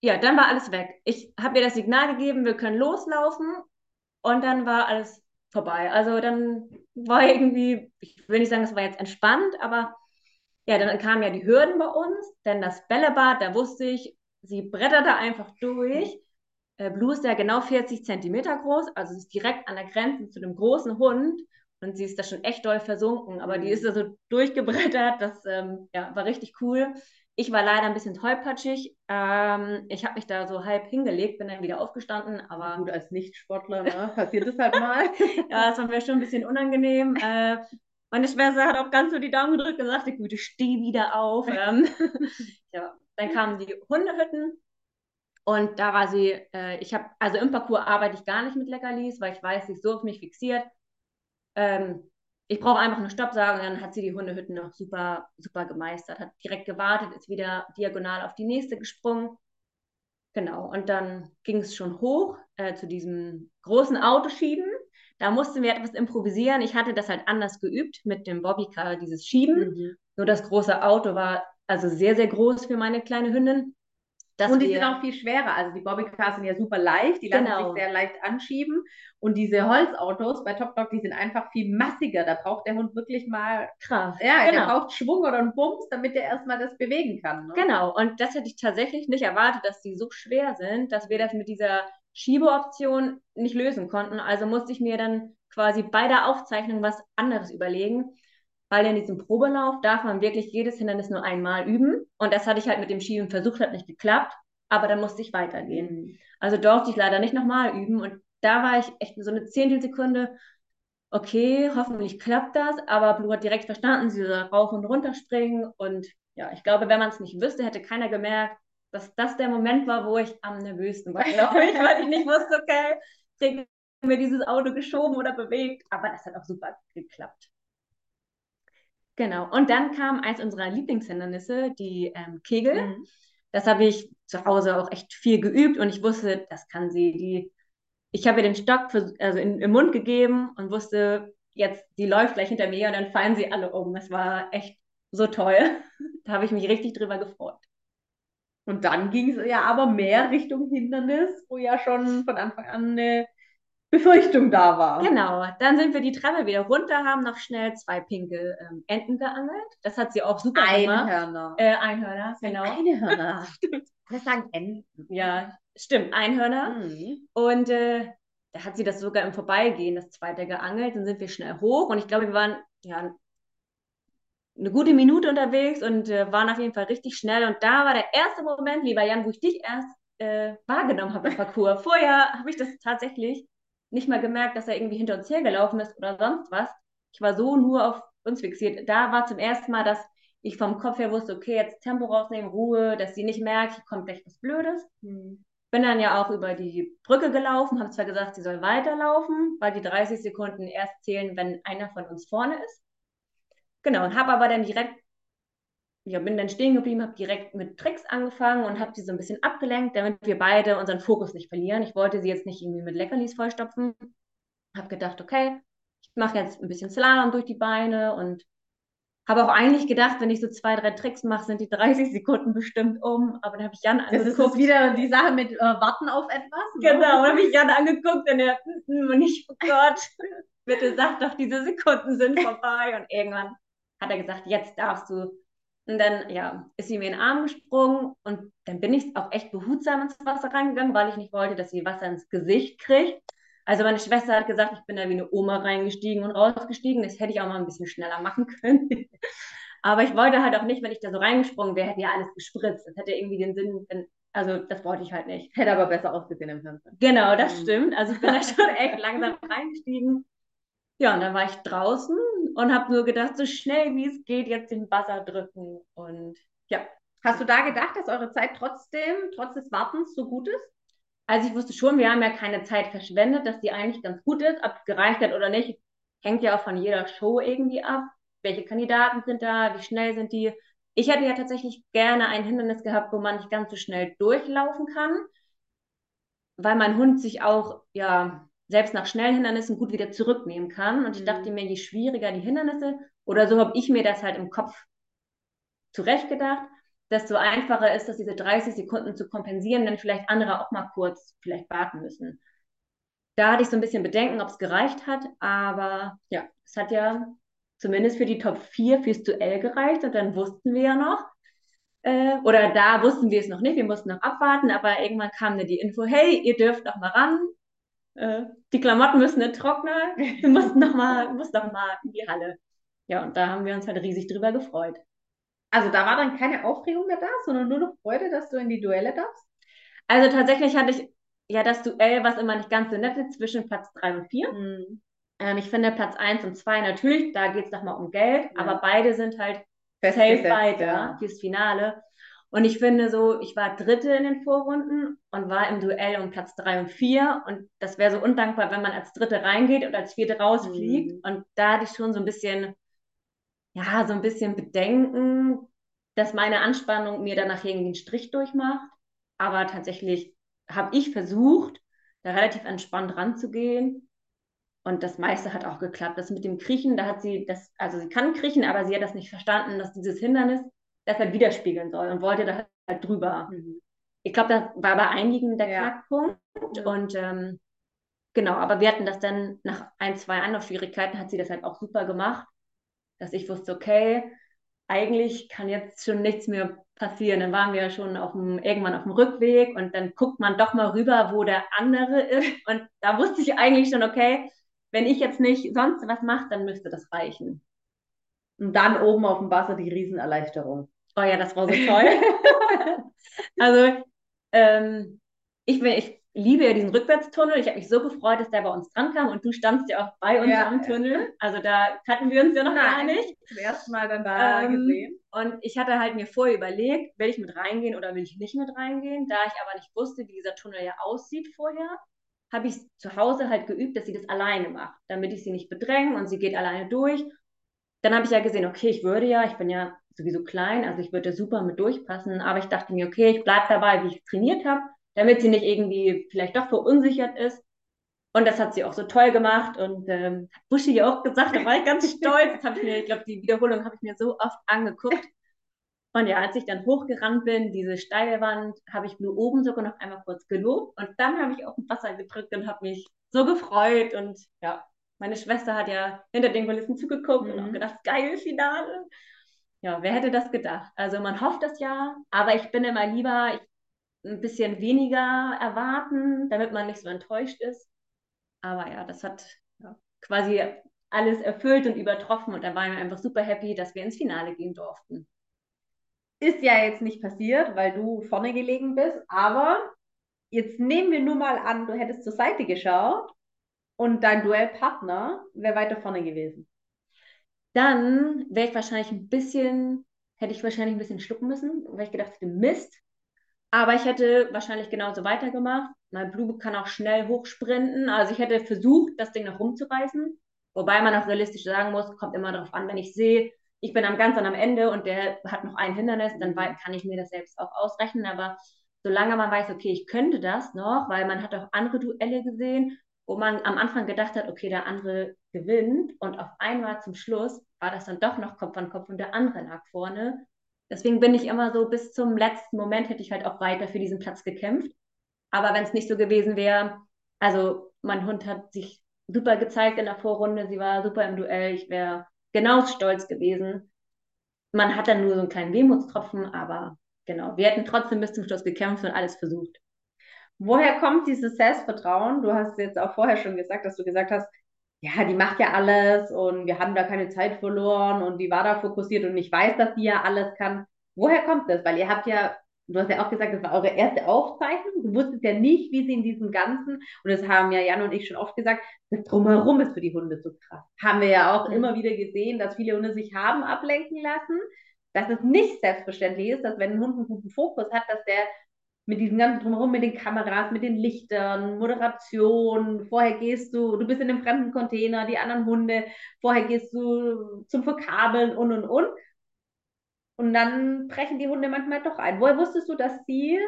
Ja, dann war alles weg. Ich habe ihr das Signal gegeben, wir können loslaufen und dann war alles vorbei. Also dann war irgendwie, ich will nicht sagen, es war jetzt entspannt, aber ja, dann kamen ja die Hürden bei uns, denn das Bällebad, da wusste ich, sie bretterte einfach durch. Blue ist ja genau 40 Zentimeter groß, also ist direkt an der Grenze zu dem großen Hund. Und sie ist da schon echt doll versunken, aber die ist da so durchgebrettert. Das ähm, ja, war richtig cool. Ich war leider ein bisschen tollpatschig. Ähm, ich habe mich da so halb hingelegt, bin dann wieder aufgestanden. Aber gut, als Nichtsportler ne? passiert das halt mal. ja, das war mir schon ein bisschen unangenehm. Äh, meine Schwester hat auch ganz so die Daumen gedrückt und sagte, gut, ich stehe wieder auf. Ähm, ja, dann kamen die Hundehütten und da war sie, äh, ich habe, also im Parcours arbeite ich gar nicht mit Leckerlis, weil ich weiß, sie ist so auf mich fixiert ähm, ich brauche einfach eine Stoppsage und dann hat sie die Hundehütten noch super, super gemeistert, hat direkt gewartet, ist wieder diagonal auf die nächste gesprungen. Genau, und dann ging es schon hoch äh, zu diesem großen Autoschieben. Da mussten wir etwas improvisieren. Ich hatte das halt anders geübt mit dem Bobbycar, dieses Schieben. Mhm. Nur das große Auto war also sehr, sehr groß für meine kleine Hündin und die sind auch viel schwerer. Also die Bobbycars sind ja super leicht, die lassen genau. sich sehr leicht anschieben. Und diese Holzautos bei Top Dog, die sind einfach viel massiger. Da braucht der Hund wirklich mal Kraft. Ja, genau. der braucht Schwung oder einen Bums, damit er erstmal das bewegen kann. Ne? Genau, und das hätte ich tatsächlich nicht erwartet, dass die so schwer sind, dass wir das mit dieser Schiebeoption nicht lösen konnten. Also musste ich mir dann quasi bei der Aufzeichnung was anderes überlegen. weil in diesem Probelauf darf man wirklich jedes Hindernis nur einmal üben. Und das hatte ich halt mit dem Schieben versucht, hat nicht geklappt, aber dann musste ich weitergehen. Mhm. Also durfte ich leider nicht nochmal üben. Und da war ich echt so eine Zehntelsekunde, okay, hoffentlich klappt das, aber Blue hat direkt verstanden, sie soll rauf und runter springen. Und ja, ich glaube, wenn man es nicht wüsste, hätte keiner gemerkt, dass das der Moment war, wo ich am nervösten war, glaube ich, weil ich nicht wusste, okay, kriege mir dieses Auto geschoben oder bewegt. Aber das hat auch super geklappt. Genau. Und dann kam eins unserer Lieblingshindernisse, die ähm, Kegel. Mhm. Das habe ich zu Hause auch echt viel geübt und ich wusste, das kann sie. Die, ich habe ihr den Stock für, also in, im Mund gegeben und wusste, jetzt, die läuft gleich hinter mir und dann fallen sie alle um. Es war echt so toll. da habe ich mich richtig drüber gefreut. Und dann ging es ja aber mehr Richtung Hindernis, wo ja schon von Anfang an eine Befürchtung da war. Genau, dann sind wir die Treppe wieder runter, haben noch schnell zwei pinke ähm, Enten geangelt. Das hat sie auch super Einhörner. gemacht. Äh, Einhörner, genau. Einhörner. Wir sagen Enten. Ja, stimmt, Einhörner. Mhm. Und äh, da hat sie das sogar im Vorbeigehen, das zweite geangelt. Dann sind wir schnell hoch und ich glaube, wir waren ja eine gute Minute unterwegs und äh, waren auf jeden Fall richtig schnell. Und da war der erste Moment, lieber Jan, wo ich dich erst äh, wahrgenommen habe im Parcours. Vorher habe ich das tatsächlich nicht mal gemerkt, dass er irgendwie hinter uns hergelaufen ist oder sonst was. Ich war so nur auf uns fixiert. Da war zum ersten Mal, dass ich vom Kopf her wusste, okay, jetzt Tempo rausnehmen, Ruhe, dass sie nicht merkt, hier kommt gleich was Blödes. Mhm. Bin dann ja auch über die Brücke gelaufen, habe zwar gesagt, sie soll weiterlaufen, weil die 30 Sekunden erst zählen, wenn einer von uns vorne ist. Genau, und habe aber dann direkt ja, bin dann stehen geblieben, habe direkt mit Tricks angefangen und habe sie so ein bisschen abgelenkt, damit wir beide unseren Fokus nicht verlieren. Ich wollte sie jetzt nicht irgendwie mit Leckerlis vollstopfen. Habe gedacht, okay, ich mache jetzt ein bisschen Slalom durch die Beine und habe auch eigentlich gedacht, wenn ich so zwei, drei Tricks mache, sind die 30 Sekunden bestimmt um. Aber dann habe ich Jan angeguckt. Das ist wieder die Sache mit äh, Warten auf etwas. Ne? Genau, dann habe ich Jan angeguckt und er, und ich, oh Gott, bitte sag doch, diese Sekunden sind vorbei. Und irgendwann hat er gesagt, jetzt darfst du und dann, ja, ist sie mir in den Arm gesprungen und dann bin ich auch echt behutsam ins Wasser reingegangen, weil ich nicht wollte, dass sie Wasser ins Gesicht kriegt. Also meine Schwester hat gesagt, ich bin da wie eine Oma reingestiegen und rausgestiegen. Das hätte ich auch mal ein bisschen schneller machen können. Aber ich wollte halt auch nicht, wenn ich da so reingesprungen wäre, hätte ja alles gespritzt. Das hätte irgendwie den Sinn, wenn, also das wollte ich halt nicht. Hätte aber besser ausgesehen im Fernsehen. Genau, das mhm. stimmt. Also ich bin da schon echt langsam reingestiegen. Ja, und dann war ich draußen und habe nur gedacht, so schnell wie es geht, jetzt den Buzzer drücken. Und ja. Hast du da gedacht, dass eure Zeit trotzdem, trotz des Wartens, so gut ist? Also ich wusste schon, wir haben ja keine Zeit verschwendet, dass die eigentlich ganz gut ist. Ob es gereicht hat oder nicht, hängt ja auch von jeder Show irgendwie ab. Welche Kandidaten sind da, wie schnell sind die? Ich hätte ja tatsächlich gerne ein Hindernis gehabt, wo man nicht ganz so schnell durchlaufen kann, weil mein Hund sich auch, ja, selbst nach schnellen Hindernissen gut wieder zurücknehmen kann. Und ich dachte mhm. mir, je schwieriger die Hindernisse, oder so habe ich mir das halt im Kopf zurechtgedacht, desto einfacher ist, dass diese 30 Sekunden zu kompensieren, wenn vielleicht andere auch mal kurz vielleicht warten müssen. Da hatte ich so ein bisschen Bedenken, ob es gereicht hat, aber ja, es hat ja zumindest für die Top 4 fürs Duell gereicht und dann wussten wir ja noch, äh, oder da wussten wir es noch nicht, wir mussten noch abwarten, aber irgendwann kam dann die Info, hey, ihr dürft noch mal ran, äh, die Klamotten müssen nicht trocknen, du musst noch mal, musst noch mal in die Halle. Ja, und da haben wir uns halt riesig drüber gefreut. Also da war dann keine Aufregung mehr da, sondern nur noch Freude, dass du in die Duelle darfst? Also tatsächlich hatte ich ja das Duell, was immer nicht ganz so nett ist, zwischen Platz 3 und 4. Mhm. Ähm, ich finde Platz 1 und 2 natürlich, da geht es nochmal um Geld, ja. aber beide sind halt safe weiter ja. fürs Finale. Und ich finde so, ich war Dritte in den Vorrunden und war im Duell um Platz drei und vier. Und das wäre so undankbar, wenn man als Dritte reingeht und als Vierte rausfliegt. Mhm. Und da hatte ich schon so ein bisschen, ja, so ein bisschen Bedenken, dass meine Anspannung mir danach irgendwie einen Strich durchmacht. Aber tatsächlich habe ich versucht, da relativ entspannt ranzugehen. Und das meiste hat auch geklappt. Das mit dem Kriechen, da hat sie das, also sie kann kriechen, aber sie hat das nicht verstanden, dass dieses Hindernis das halt widerspiegeln soll und wollte da halt drüber. Mhm. Ich glaube, das war bei einigen der ja. Knackpunkt. Mhm. Und ähm, genau, aber wir hatten das dann nach ein, zwei Anlaufschwierigkeiten, hat sie das halt auch super gemacht, dass ich wusste, okay, eigentlich kann jetzt schon nichts mehr passieren. Dann waren wir schon auf dem, irgendwann auf dem Rückweg und dann guckt man doch mal rüber, wo der andere ist. Und da wusste ich eigentlich schon, okay, wenn ich jetzt nicht sonst was mache, dann müsste das reichen. Und dann oben auf dem Wasser die Riesenerleichterung. Oh ja, das war so toll. also, ähm, ich, bin, ich liebe ja diesen Rückwärtstunnel. Ich habe mich so gefreut, dass der bei uns dran kam und du standst ja auch bei uns ja, am Tunnel. Also da kannten wir uns ja noch Nein, gar nicht. Das erste Mal dann da ähm, gesehen. Und ich hatte halt mir vorher überlegt, will ich mit reingehen oder will ich nicht mit reingehen. Da ich aber nicht wusste, wie dieser Tunnel ja aussieht vorher, habe ich zu Hause halt geübt, dass sie das alleine macht, damit ich sie nicht bedränge und sie geht alleine durch. Dann habe ich ja gesehen, okay, ich würde ja, ich bin ja sowieso klein, also ich würde super mit durchpassen, aber ich dachte mir, okay, ich bleibe dabei, wie ich trainiert habe damit sie nicht irgendwie vielleicht doch verunsichert ist. Und das hat sie auch so toll gemacht und ähm, hat Buschi auch gesagt, da war ich ganz stolz. Das habe ich mir, ich glaube, die Wiederholung habe ich mir so oft angeguckt. Und ja, als ich dann hochgerannt bin, diese steile Wand, habe ich nur oben sogar noch einmal kurz gelobt und dann habe ich auf dem Wasser gedrückt und habe mich so gefreut. Und ja, meine Schwester hat ja hinter den Kulissen zugeguckt mhm. und auch mhm. gedacht, geil Finale. Ja, wer hätte das gedacht? Also man hofft das ja, aber ich bin immer lieber, ich ein bisschen weniger erwarten, damit man nicht so enttäuscht ist. Aber ja, das hat ja, quasi alles erfüllt und übertroffen und da waren wir einfach super happy, dass wir ins Finale gehen durften. Ist ja jetzt nicht passiert, weil du vorne gelegen bist, aber jetzt nehmen wir nur mal an, du hättest zur Seite geschaut und dein Duellpartner wäre weiter vorne gewesen. Dann wäre ich wahrscheinlich ein bisschen, hätte ich wahrscheinlich ein bisschen schlucken müssen, weil ich gedacht hätte, Mist, aber ich hätte wahrscheinlich genauso weitergemacht. Mein Blue kann auch schnell hochsprinten. Also ich hätte versucht, das Ding noch rumzureißen. Wobei man auch realistisch sagen muss, kommt immer darauf an, wenn ich sehe, ich bin am ganz am Ende und der hat noch ein Hindernis, dann kann ich mir das selbst auch ausrechnen. Aber solange man weiß, okay, ich könnte das noch, weil man hat auch andere Duelle gesehen, wo man am Anfang gedacht hat, okay, der andere gewinnt und auf einmal zum Schluss war das dann doch noch Kopf an Kopf und der andere lag vorne. Deswegen bin ich immer so, bis zum letzten Moment hätte ich halt auch weiter für diesen Platz gekämpft. Aber wenn es nicht so gewesen wäre, also mein Hund hat sich super gezeigt in der Vorrunde, sie war super im Duell, ich wäre genau stolz gewesen. Man hat dann nur so einen kleinen Wehmutstropfen, aber genau, wir hätten trotzdem bis zum Schluss gekämpft und alles versucht. Woher kommt dieses Selbstvertrauen? Du hast jetzt auch vorher schon gesagt, dass du gesagt hast, ja, die macht ja alles und wir haben da keine Zeit verloren und die war da fokussiert und ich weiß, dass die ja alles kann. Woher kommt das? Weil ihr habt ja, du hast ja auch gesagt, das war eure erste Aufzeichnung. Du wusstest ja nicht, wie sie in diesem Ganzen, und das haben ja Jan und ich schon oft gesagt, das Drumherum ist für die Hunde so krass. Haben wir ja auch mhm. immer wieder gesehen, dass viele Hunde sich haben ablenken lassen, dass es nicht selbstverständlich ist, dass wenn ein Hund einen guten Fokus hat, dass der mit diesem ganzen Drumherum, mit den Kameras, mit den Lichtern, Moderation, vorher gehst du, du bist in einem fremden Container, die anderen Hunde, vorher gehst du zum Verkabeln und und und. Und dann brechen die Hunde manchmal doch ein. Woher wusstest du, dass sie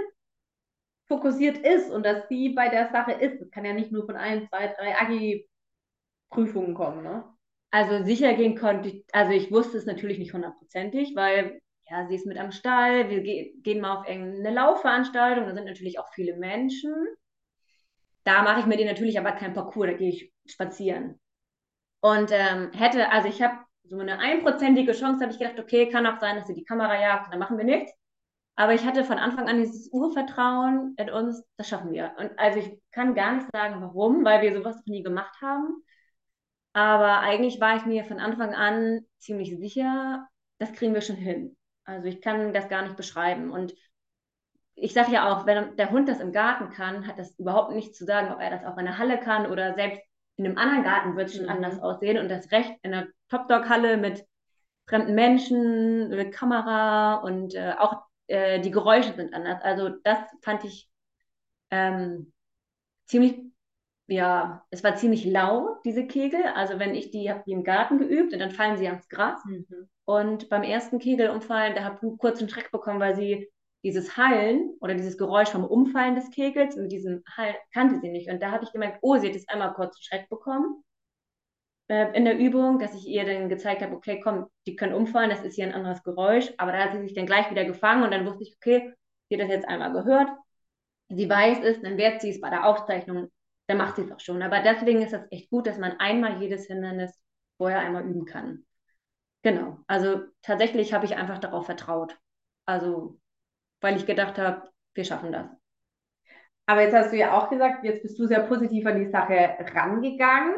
fokussiert ist und dass sie bei der Sache ist? Das kann ja nicht nur von ein, zwei, drei Agi-Prüfungen kommen, ne? Also sicher gehen konnte ich, also ich wusste es natürlich nicht hundertprozentig, weil ja, sie ist mit am Stall, wir ge gehen mal auf irgendeine Laufveranstaltung, da sind natürlich auch viele Menschen. Da mache ich mir den natürlich aber kein Parcours, da gehe ich spazieren. Und ähm, hätte, also ich habe so eine einprozentige Chance, habe ich gedacht, okay, kann auch sein, dass sie die Kamera jagt, dann machen wir nichts. Aber ich hatte von Anfang an dieses Urvertrauen in uns, das schaffen wir. Und also ich kann gar nicht sagen, warum, weil wir sowas noch nie gemacht haben. Aber eigentlich war ich mir von Anfang an ziemlich sicher, das kriegen wir schon hin. Also ich kann das gar nicht beschreiben. Und ich sage ja auch, wenn der Hund das im Garten kann, hat das überhaupt nichts zu sagen, ob er das auch in der Halle kann oder selbst in einem anderen Garten wird es schon mhm. anders aussehen. Und das Recht in der Top-Dog-Halle mit fremden Menschen, mit Kamera und äh, auch äh, die Geräusche sind anders. Also das fand ich ähm, ziemlich, ja, es war ziemlich laut, diese Kegel. Also wenn ich die, habe die im Garten geübt und dann fallen sie ans Gras. Mhm. Und beim ersten Kegelumfallen, da habe ich kurz einen Schreck bekommen, weil sie dieses Hallen oder dieses Geräusch vom Umfallen des Kegels mit diesem Hall kannte sie nicht. Und da habe ich gemerkt, oh, sie hat jetzt einmal kurz einen Schreck bekommen äh, in der Übung, dass ich ihr dann gezeigt habe, okay, komm, die können umfallen, das ist hier ein anderes Geräusch. Aber da hat sie sich dann gleich wieder gefangen und dann wusste ich, okay, sie hat das jetzt einmal gehört. Sie weiß es, dann wird sie es bei der Aufzeichnung, dann macht sie es auch schon. Aber deswegen ist das echt gut, dass man einmal jedes Hindernis vorher einmal üben kann. Genau. Also tatsächlich habe ich einfach darauf vertraut. Also, weil ich gedacht habe, wir schaffen das. Aber jetzt hast du ja auch gesagt, jetzt bist du sehr positiv an die Sache rangegangen.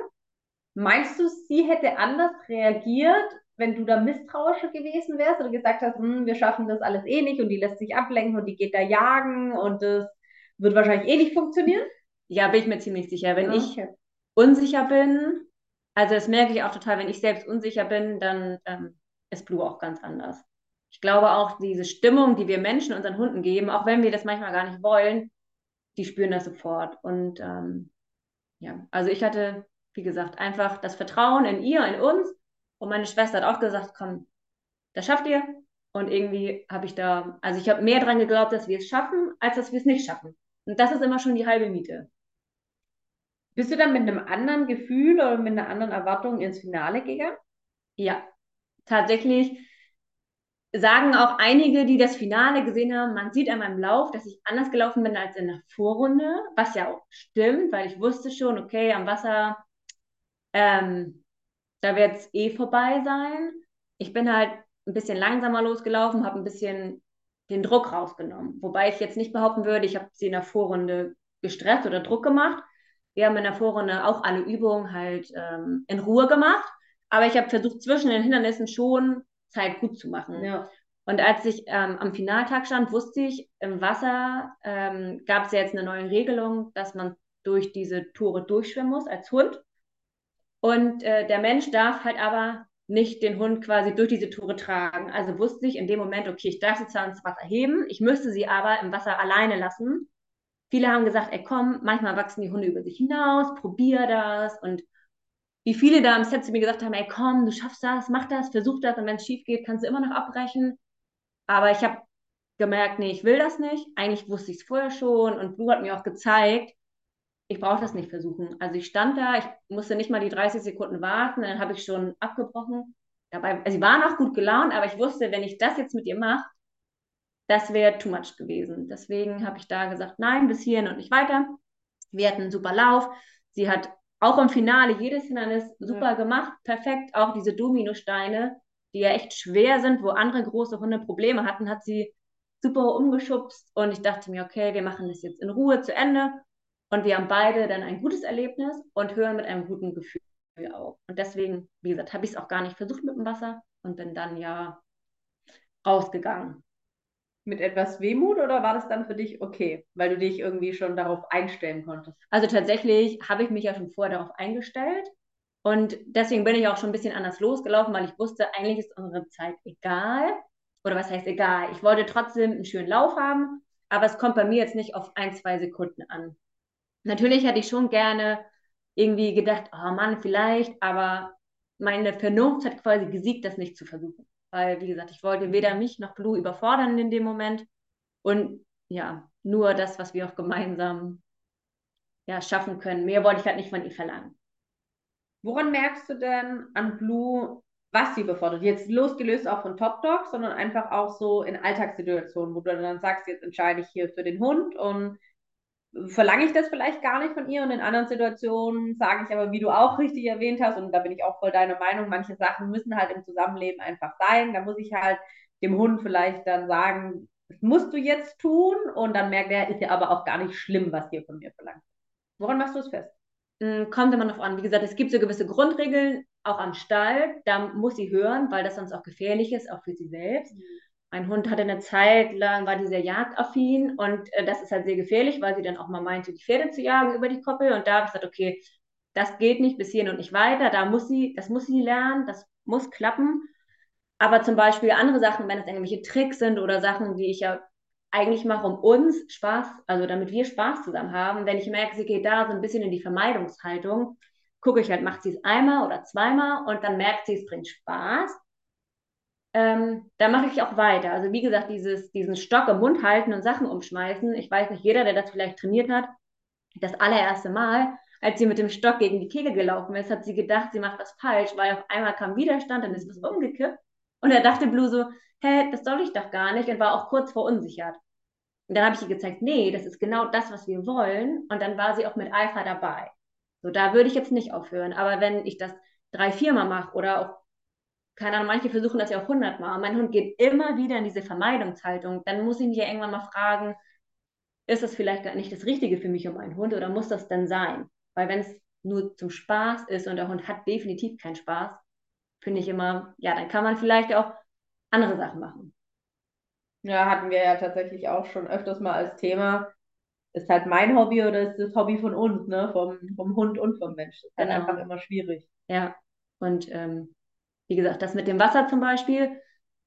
Meinst du, sie hätte anders reagiert, wenn du da misstrauischer gewesen wärst oder gesagt hast, hm, wir schaffen das alles eh nicht und die lässt sich ablenken und die geht da jagen und das wird wahrscheinlich eh nicht funktionieren? Ja, bin ich mir ziemlich sicher. Wenn okay. ich unsicher bin, also das merke ich auch total, wenn ich selbst unsicher bin, dann ähm, ist Blue auch ganz anders. Ich glaube auch, diese Stimmung, die wir Menschen unseren Hunden geben, auch wenn wir das manchmal gar nicht wollen, die spüren das sofort. Und ähm, ja, also ich hatte, wie gesagt, einfach das Vertrauen in ihr, in uns. Und meine Schwester hat auch gesagt, komm, das schafft ihr. Und irgendwie habe ich da, also ich habe mehr dran geglaubt, dass wir es schaffen, als dass wir es nicht schaffen. Und das ist immer schon die halbe Miete. Bist du dann mit einem anderen Gefühl oder mit einer anderen Erwartung ins Finale gegangen? Ja, tatsächlich sagen auch einige, die das Finale gesehen haben, man sieht an meinem Lauf, dass ich anders gelaufen bin als in der Vorrunde, was ja auch stimmt, weil ich wusste schon, okay, am Wasser, ähm, da wird es eh vorbei sein. Ich bin halt ein bisschen langsamer losgelaufen, habe ein bisschen den Druck rausgenommen. Wobei ich jetzt nicht behaupten würde, ich habe sie in der Vorrunde gestresst oder Druck gemacht. Wir haben in der Vorrunde auch alle Übungen halt ähm, in Ruhe gemacht. Aber ich habe versucht, zwischen den Hindernissen schon Zeit gut zu machen. Ja. Und als ich ähm, am Finaltag stand, wusste ich, im Wasser ähm, gab es ja jetzt eine neue Regelung, dass man durch diese Tore durchschwimmen muss als Hund. Und äh, der Mensch darf halt aber nicht den Hund quasi durch diese Tore tragen. Also wusste ich in dem Moment, okay, ich darf sie zwar ins Wasser heben, ich müsste sie aber im Wasser alleine lassen. Viele haben gesagt, ey komm, manchmal wachsen die Hunde über sich hinaus, probier das. Und wie viele da im Set zu mir gesagt haben, ey komm, du schaffst das, mach das, versuch das und wenn es schief geht, kannst du immer noch abbrechen. Aber ich habe gemerkt, nee, ich will das nicht. Eigentlich wusste ich es vorher schon und Blue hat mir auch gezeigt, ich brauche das nicht versuchen. Also ich stand da, ich musste nicht mal die 30 Sekunden warten, dann habe ich schon abgebrochen. Dabei, also sie waren auch gut gelaunt, aber ich wusste, wenn ich das jetzt mit ihr mache, das wäre too much gewesen. Deswegen habe ich da gesagt, nein, bis hierhin und nicht weiter. Wir hatten einen super Lauf. Sie hat auch im Finale jedes Hindernis super ja. gemacht, perfekt. Auch diese Dominosteine, die ja echt schwer sind, wo andere große Hunde Probleme hatten, hat sie super umgeschubst. Und ich dachte mir, okay, wir machen das jetzt in Ruhe zu Ende. Und wir haben beide dann ein gutes Erlebnis und hören mit einem guten Gefühl auf. Und deswegen, wie gesagt, habe ich es auch gar nicht versucht mit dem Wasser und bin dann ja rausgegangen. Mit etwas Wehmut oder war das dann für dich okay, weil du dich irgendwie schon darauf einstellen konntest? Also tatsächlich habe ich mich ja schon vorher darauf eingestellt und deswegen bin ich auch schon ein bisschen anders losgelaufen, weil ich wusste, eigentlich ist unsere Zeit egal. Oder was heißt egal? Ich wollte trotzdem einen schönen Lauf haben, aber es kommt bei mir jetzt nicht auf ein, zwei Sekunden an. Natürlich hätte ich schon gerne irgendwie gedacht, oh Mann, vielleicht, aber meine Vernunft hat quasi gesiegt, das nicht zu versuchen. Weil, wie gesagt, ich wollte weder mich noch Blue überfordern in dem Moment. Und ja, nur das, was wir auch gemeinsam ja, schaffen können. Mehr wollte ich halt nicht von ihr verlangen. Woran merkst du denn an Blue, was sie befordert? Jetzt losgelöst auch von Top Dog, sondern einfach auch so in Alltagssituationen, wo du dann sagst, jetzt entscheide ich hier für den Hund und verlange ich das vielleicht gar nicht von ihr und in anderen Situationen sage ich aber, wie du auch richtig erwähnt hast, und da bin ich auch voll deiner Meinung, manche Sachen müssen halt im Zusammenleben einfach sein. Da muss ich halt dem Hund vielleicht dann sagen, das musst du jetzt tun und dann merkt er, ist ja aber auch gar nicht schlimm, was dir von mir verlangt. Woran machst du es fest? Hm, kommt immer noch an. Wie gesagt, es gibt so gewisse Grundregeln, auch am Stall. Da muss sie hören, weil das sonst auch gefährlich ist, auch für sie selbst. Mhm. Mein Hund hatte eine Zeit lang, war die sehr jagdaffin und äh, das ist halt sehr gefährlich, weil sie dann auch mal meinte, die Pferde zu jagen über die Koppel. Und da habe ich gesagt, okay, das geht nicht bis hierhin und nicht weiter. Da muss sie, das muss sie lernen, das muss klappen. Aber zum Beispiel andere Sachen, wenn es irgendwelche Tricks sind oder Sachen, die ich ja eigentlich mache, um uns Spaß, also damit wir Spaß zusammen haben, wenn ich merke, sie geht da so ein bisschen in die Vermeidungshaltung, gucke ich halt, macht sie es einmal oder zweimal und dann merkt sie, es bringt Spaß ähm, da mache ich auch weiter. Also wie gesagt, dieses, diesen Stock im Mund halten und Sachen umschmeißen. Ich weiß nicht, jeder, der das vielleicht trainiert hat, das allererste Mal, als sie mit dem Stock gegen die Kegel gelaufen ist, hat sie gedacht, sie macht was falsch, weil auf einmal kam Widerstand, dann ist was umgekippt. Und da dachte Blue so, hä, das soll ich doch gar nicht und war auch kurz verunsichert. Und dann habe ich ihr gezeigt, nee, das ist genau das, was wir wollen. Und dann war sie auch mit Eifer dabei. So, da würde ich jetzt nicht aufhören. Aber wenn ich das drei, viermal mache oder auch keine Ahnung, manche versuchen das ja auch hundertmal. Mein Hund geht immer wieder in diese Vermeidungshaltung. Dann muss ich mich ja irgendwann mal fragen, ist das vielleicht gar nicht das Richtige für mich und meinen Hund oder muss das denn sein? Weil wenn es nur zum Spaß ist und der Hund hat definitiv keinen Spaß, finde ich immer, ja, dann kann man vielleicht auch andere Sachen machen. Ja, hatten wir ja tatsächlich auch schon öfters mal als Thema. Ist halt mein Hobby oder ist das Hobby von uns, ne? Vom, vom Hund und vom Mensch. Das ist halt Genau. einfach immer schwierig. Ja, und ähm, wie gesagt, das mit dem Wasser zum Beispiel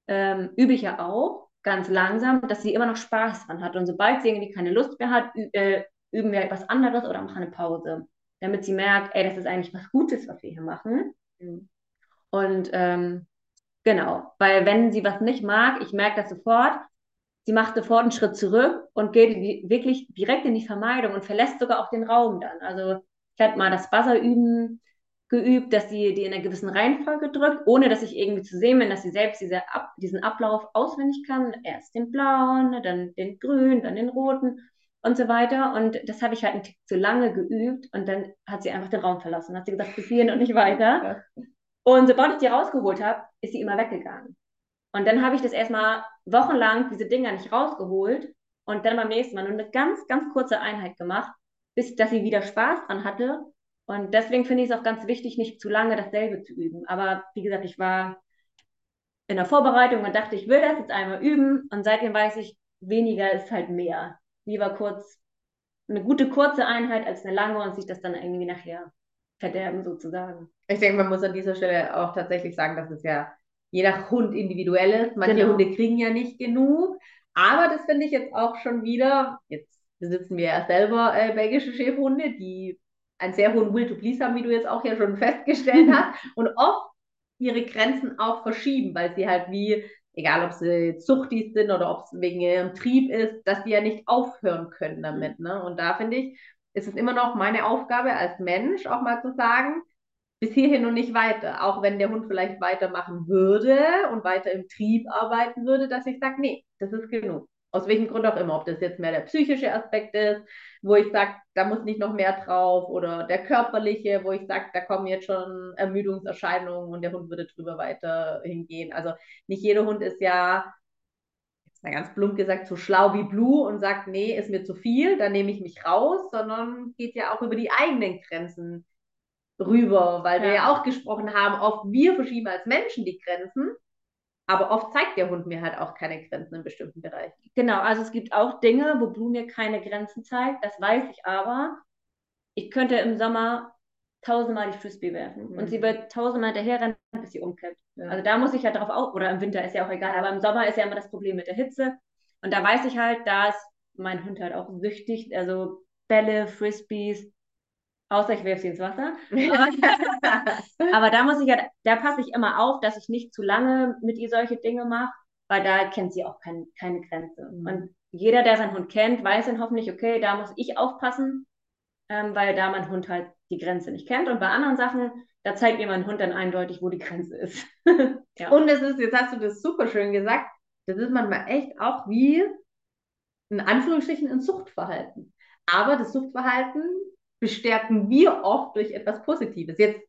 ähm, übe ich ja auch ganz langsam, dass sie immer noch Spaß dran hat. Und sobald sie irgendwie keine Lust mehr hat, äh, üben wir etwas anderes oder machen eine Pause, damit sie merkt, ey, das ist eigentlich was Gutes, was wir hier machen. Mhm. Und ähm, genau, weil wenn sie was nicht mag, ich merke das sofort, sie macht sofort einen Schritt zurück und geht wirklich direkt in die Vermeidung und verlässt sogar auch den Raum dann. Also ich hatte mal das Buzzerüben geübt, dass sie die in einer gewissen Reihenfolge drückt, ohne dass ich irgendwie zu sehen bin, dass sie selbst diese Ab diesen Ablauf auswendig kann. Erst den blauen, dann den grünen, dann den roten und so weiter. Und das habe ich halt einen Tick zu lange geübt und dann hat sie einfach den Raum verlassen. Hat sie gesagt, bis hierhin und nicht weiter. Und sobald ich die rausgeholt habe, ist sie immer weggegangen. Und dann habe ich das erstmal wochenlang diese Dinger nicht rausgeholt und dann beim nächsten Mal nur eine ganz, ganz kurze Einheit gemacht, bis dass sie wieder Spaß dran hatte. Und deswegen finde ich es auch ganz wichtig, nicht zu lange dasselbe zu üben. Aber wie gesagt, ich war in der Vorbereitung und dachte, ich will das jetzt einmal üben. Und seitdem weiß ich, weniger ist halt mehr. Lieber kurz, eine gute kurze Einheit als eine lange und sich das dann irgendwie nachher verderben sozusagen. Ich denke, man muss an dieser Stelle auch tatsächlich sagen, dass es ja je nach Hund individuell ist. Manche Genau. Hunde kriegen ja nicht genug. Aber das finde ich jetzt auch schon wieder, jetzt besitzen wir ja selber äh, belgische Schäferhunde, die einen sehr hohen Will to Please haben, wie du jetzt auch ja schon festgestellt hast, und oft ihre Grenzen auch verschieben, weil sie halt wie, egal ob sie Zuchtis sind oder ob es wegen ihrem Trieb ist, dass die ja nicht aufhören können damit. Ne? Und da finde ich, ist es immer noch meine Aufgabe als Mensch, auch mal zu sagen, bis hierhin und nicht weiter. Auch wenn der Hund vielleicht weitermachen würde und weiter im Trieb arbeiten würde, dass ich sage, nee, das ist genug. Aus welchem Grund auch immer, ob das jetzt mehr der psychische Aspekt ist, wo ich sage, da muss nicht noch mehr drauf, oder der körperliche, wo ich sage, da kommen jetzt schon Ermüdungserscheinungen und der Hund würde drüber weiter hingehen. Also nicht jeder Hund ist ja, jetzt mal ganz plump gesagt, so schlau wie Blue und sagt, nee, ist mir zu viel, dann nehme ich mich raus, sondern geht ja auch über die eigenen Grenzen rüber, weil wir Ja. ja auch gesprochen haben, oft wir verschieben als Menschen die Grenzen, aber oft zeigt der Hund mir halt auch keine Grenzen in bestimmten Bereichen. Genau, also es gibt auch Dinge, wo Blue mir keine Grenzen zeigt, das weiß ich aber. Ich könnte im Sommer tausendmal die Frisbee werfen und Mhm. sie wird tausendmal hinterherrennen, bis sie umkippt. Ja. Also da muss ich ja drauf auch, oder im Winter ist ja auch egal, aber im Sommer ist ja immer das Problem mit der Hitze. Und da weiß ich halt, da ist mein Hund halt auch süchtig, also Bälle, Frisbees, außer ich werfe sie ins Wasser. Aber da muss ich ja, da passe ich immer auf, dass ich nicht zu lange mit ihr solche Dinge mache, weil da kennt sie auch kein, keine Grenze. Mhm. Und jeder, der seinen Hund kennt, weiß dann hoffentlich, okay, da muss ich aufpassen, ähm, weil da mein Hund halt die Grenze nicht kennt. Und bei anderen Sachen, da zeigt mir mein Hund dann eindeutig, wo die Grenze ist. ja. Und es ist, jetzt hast du das super schön gesagt, das ist manchmal echt auch wie in Anführungsstrichen ein Suchtverhalten. Aber das Suchtverhalten bestärken wir oft durch etwas Positives. Jetzt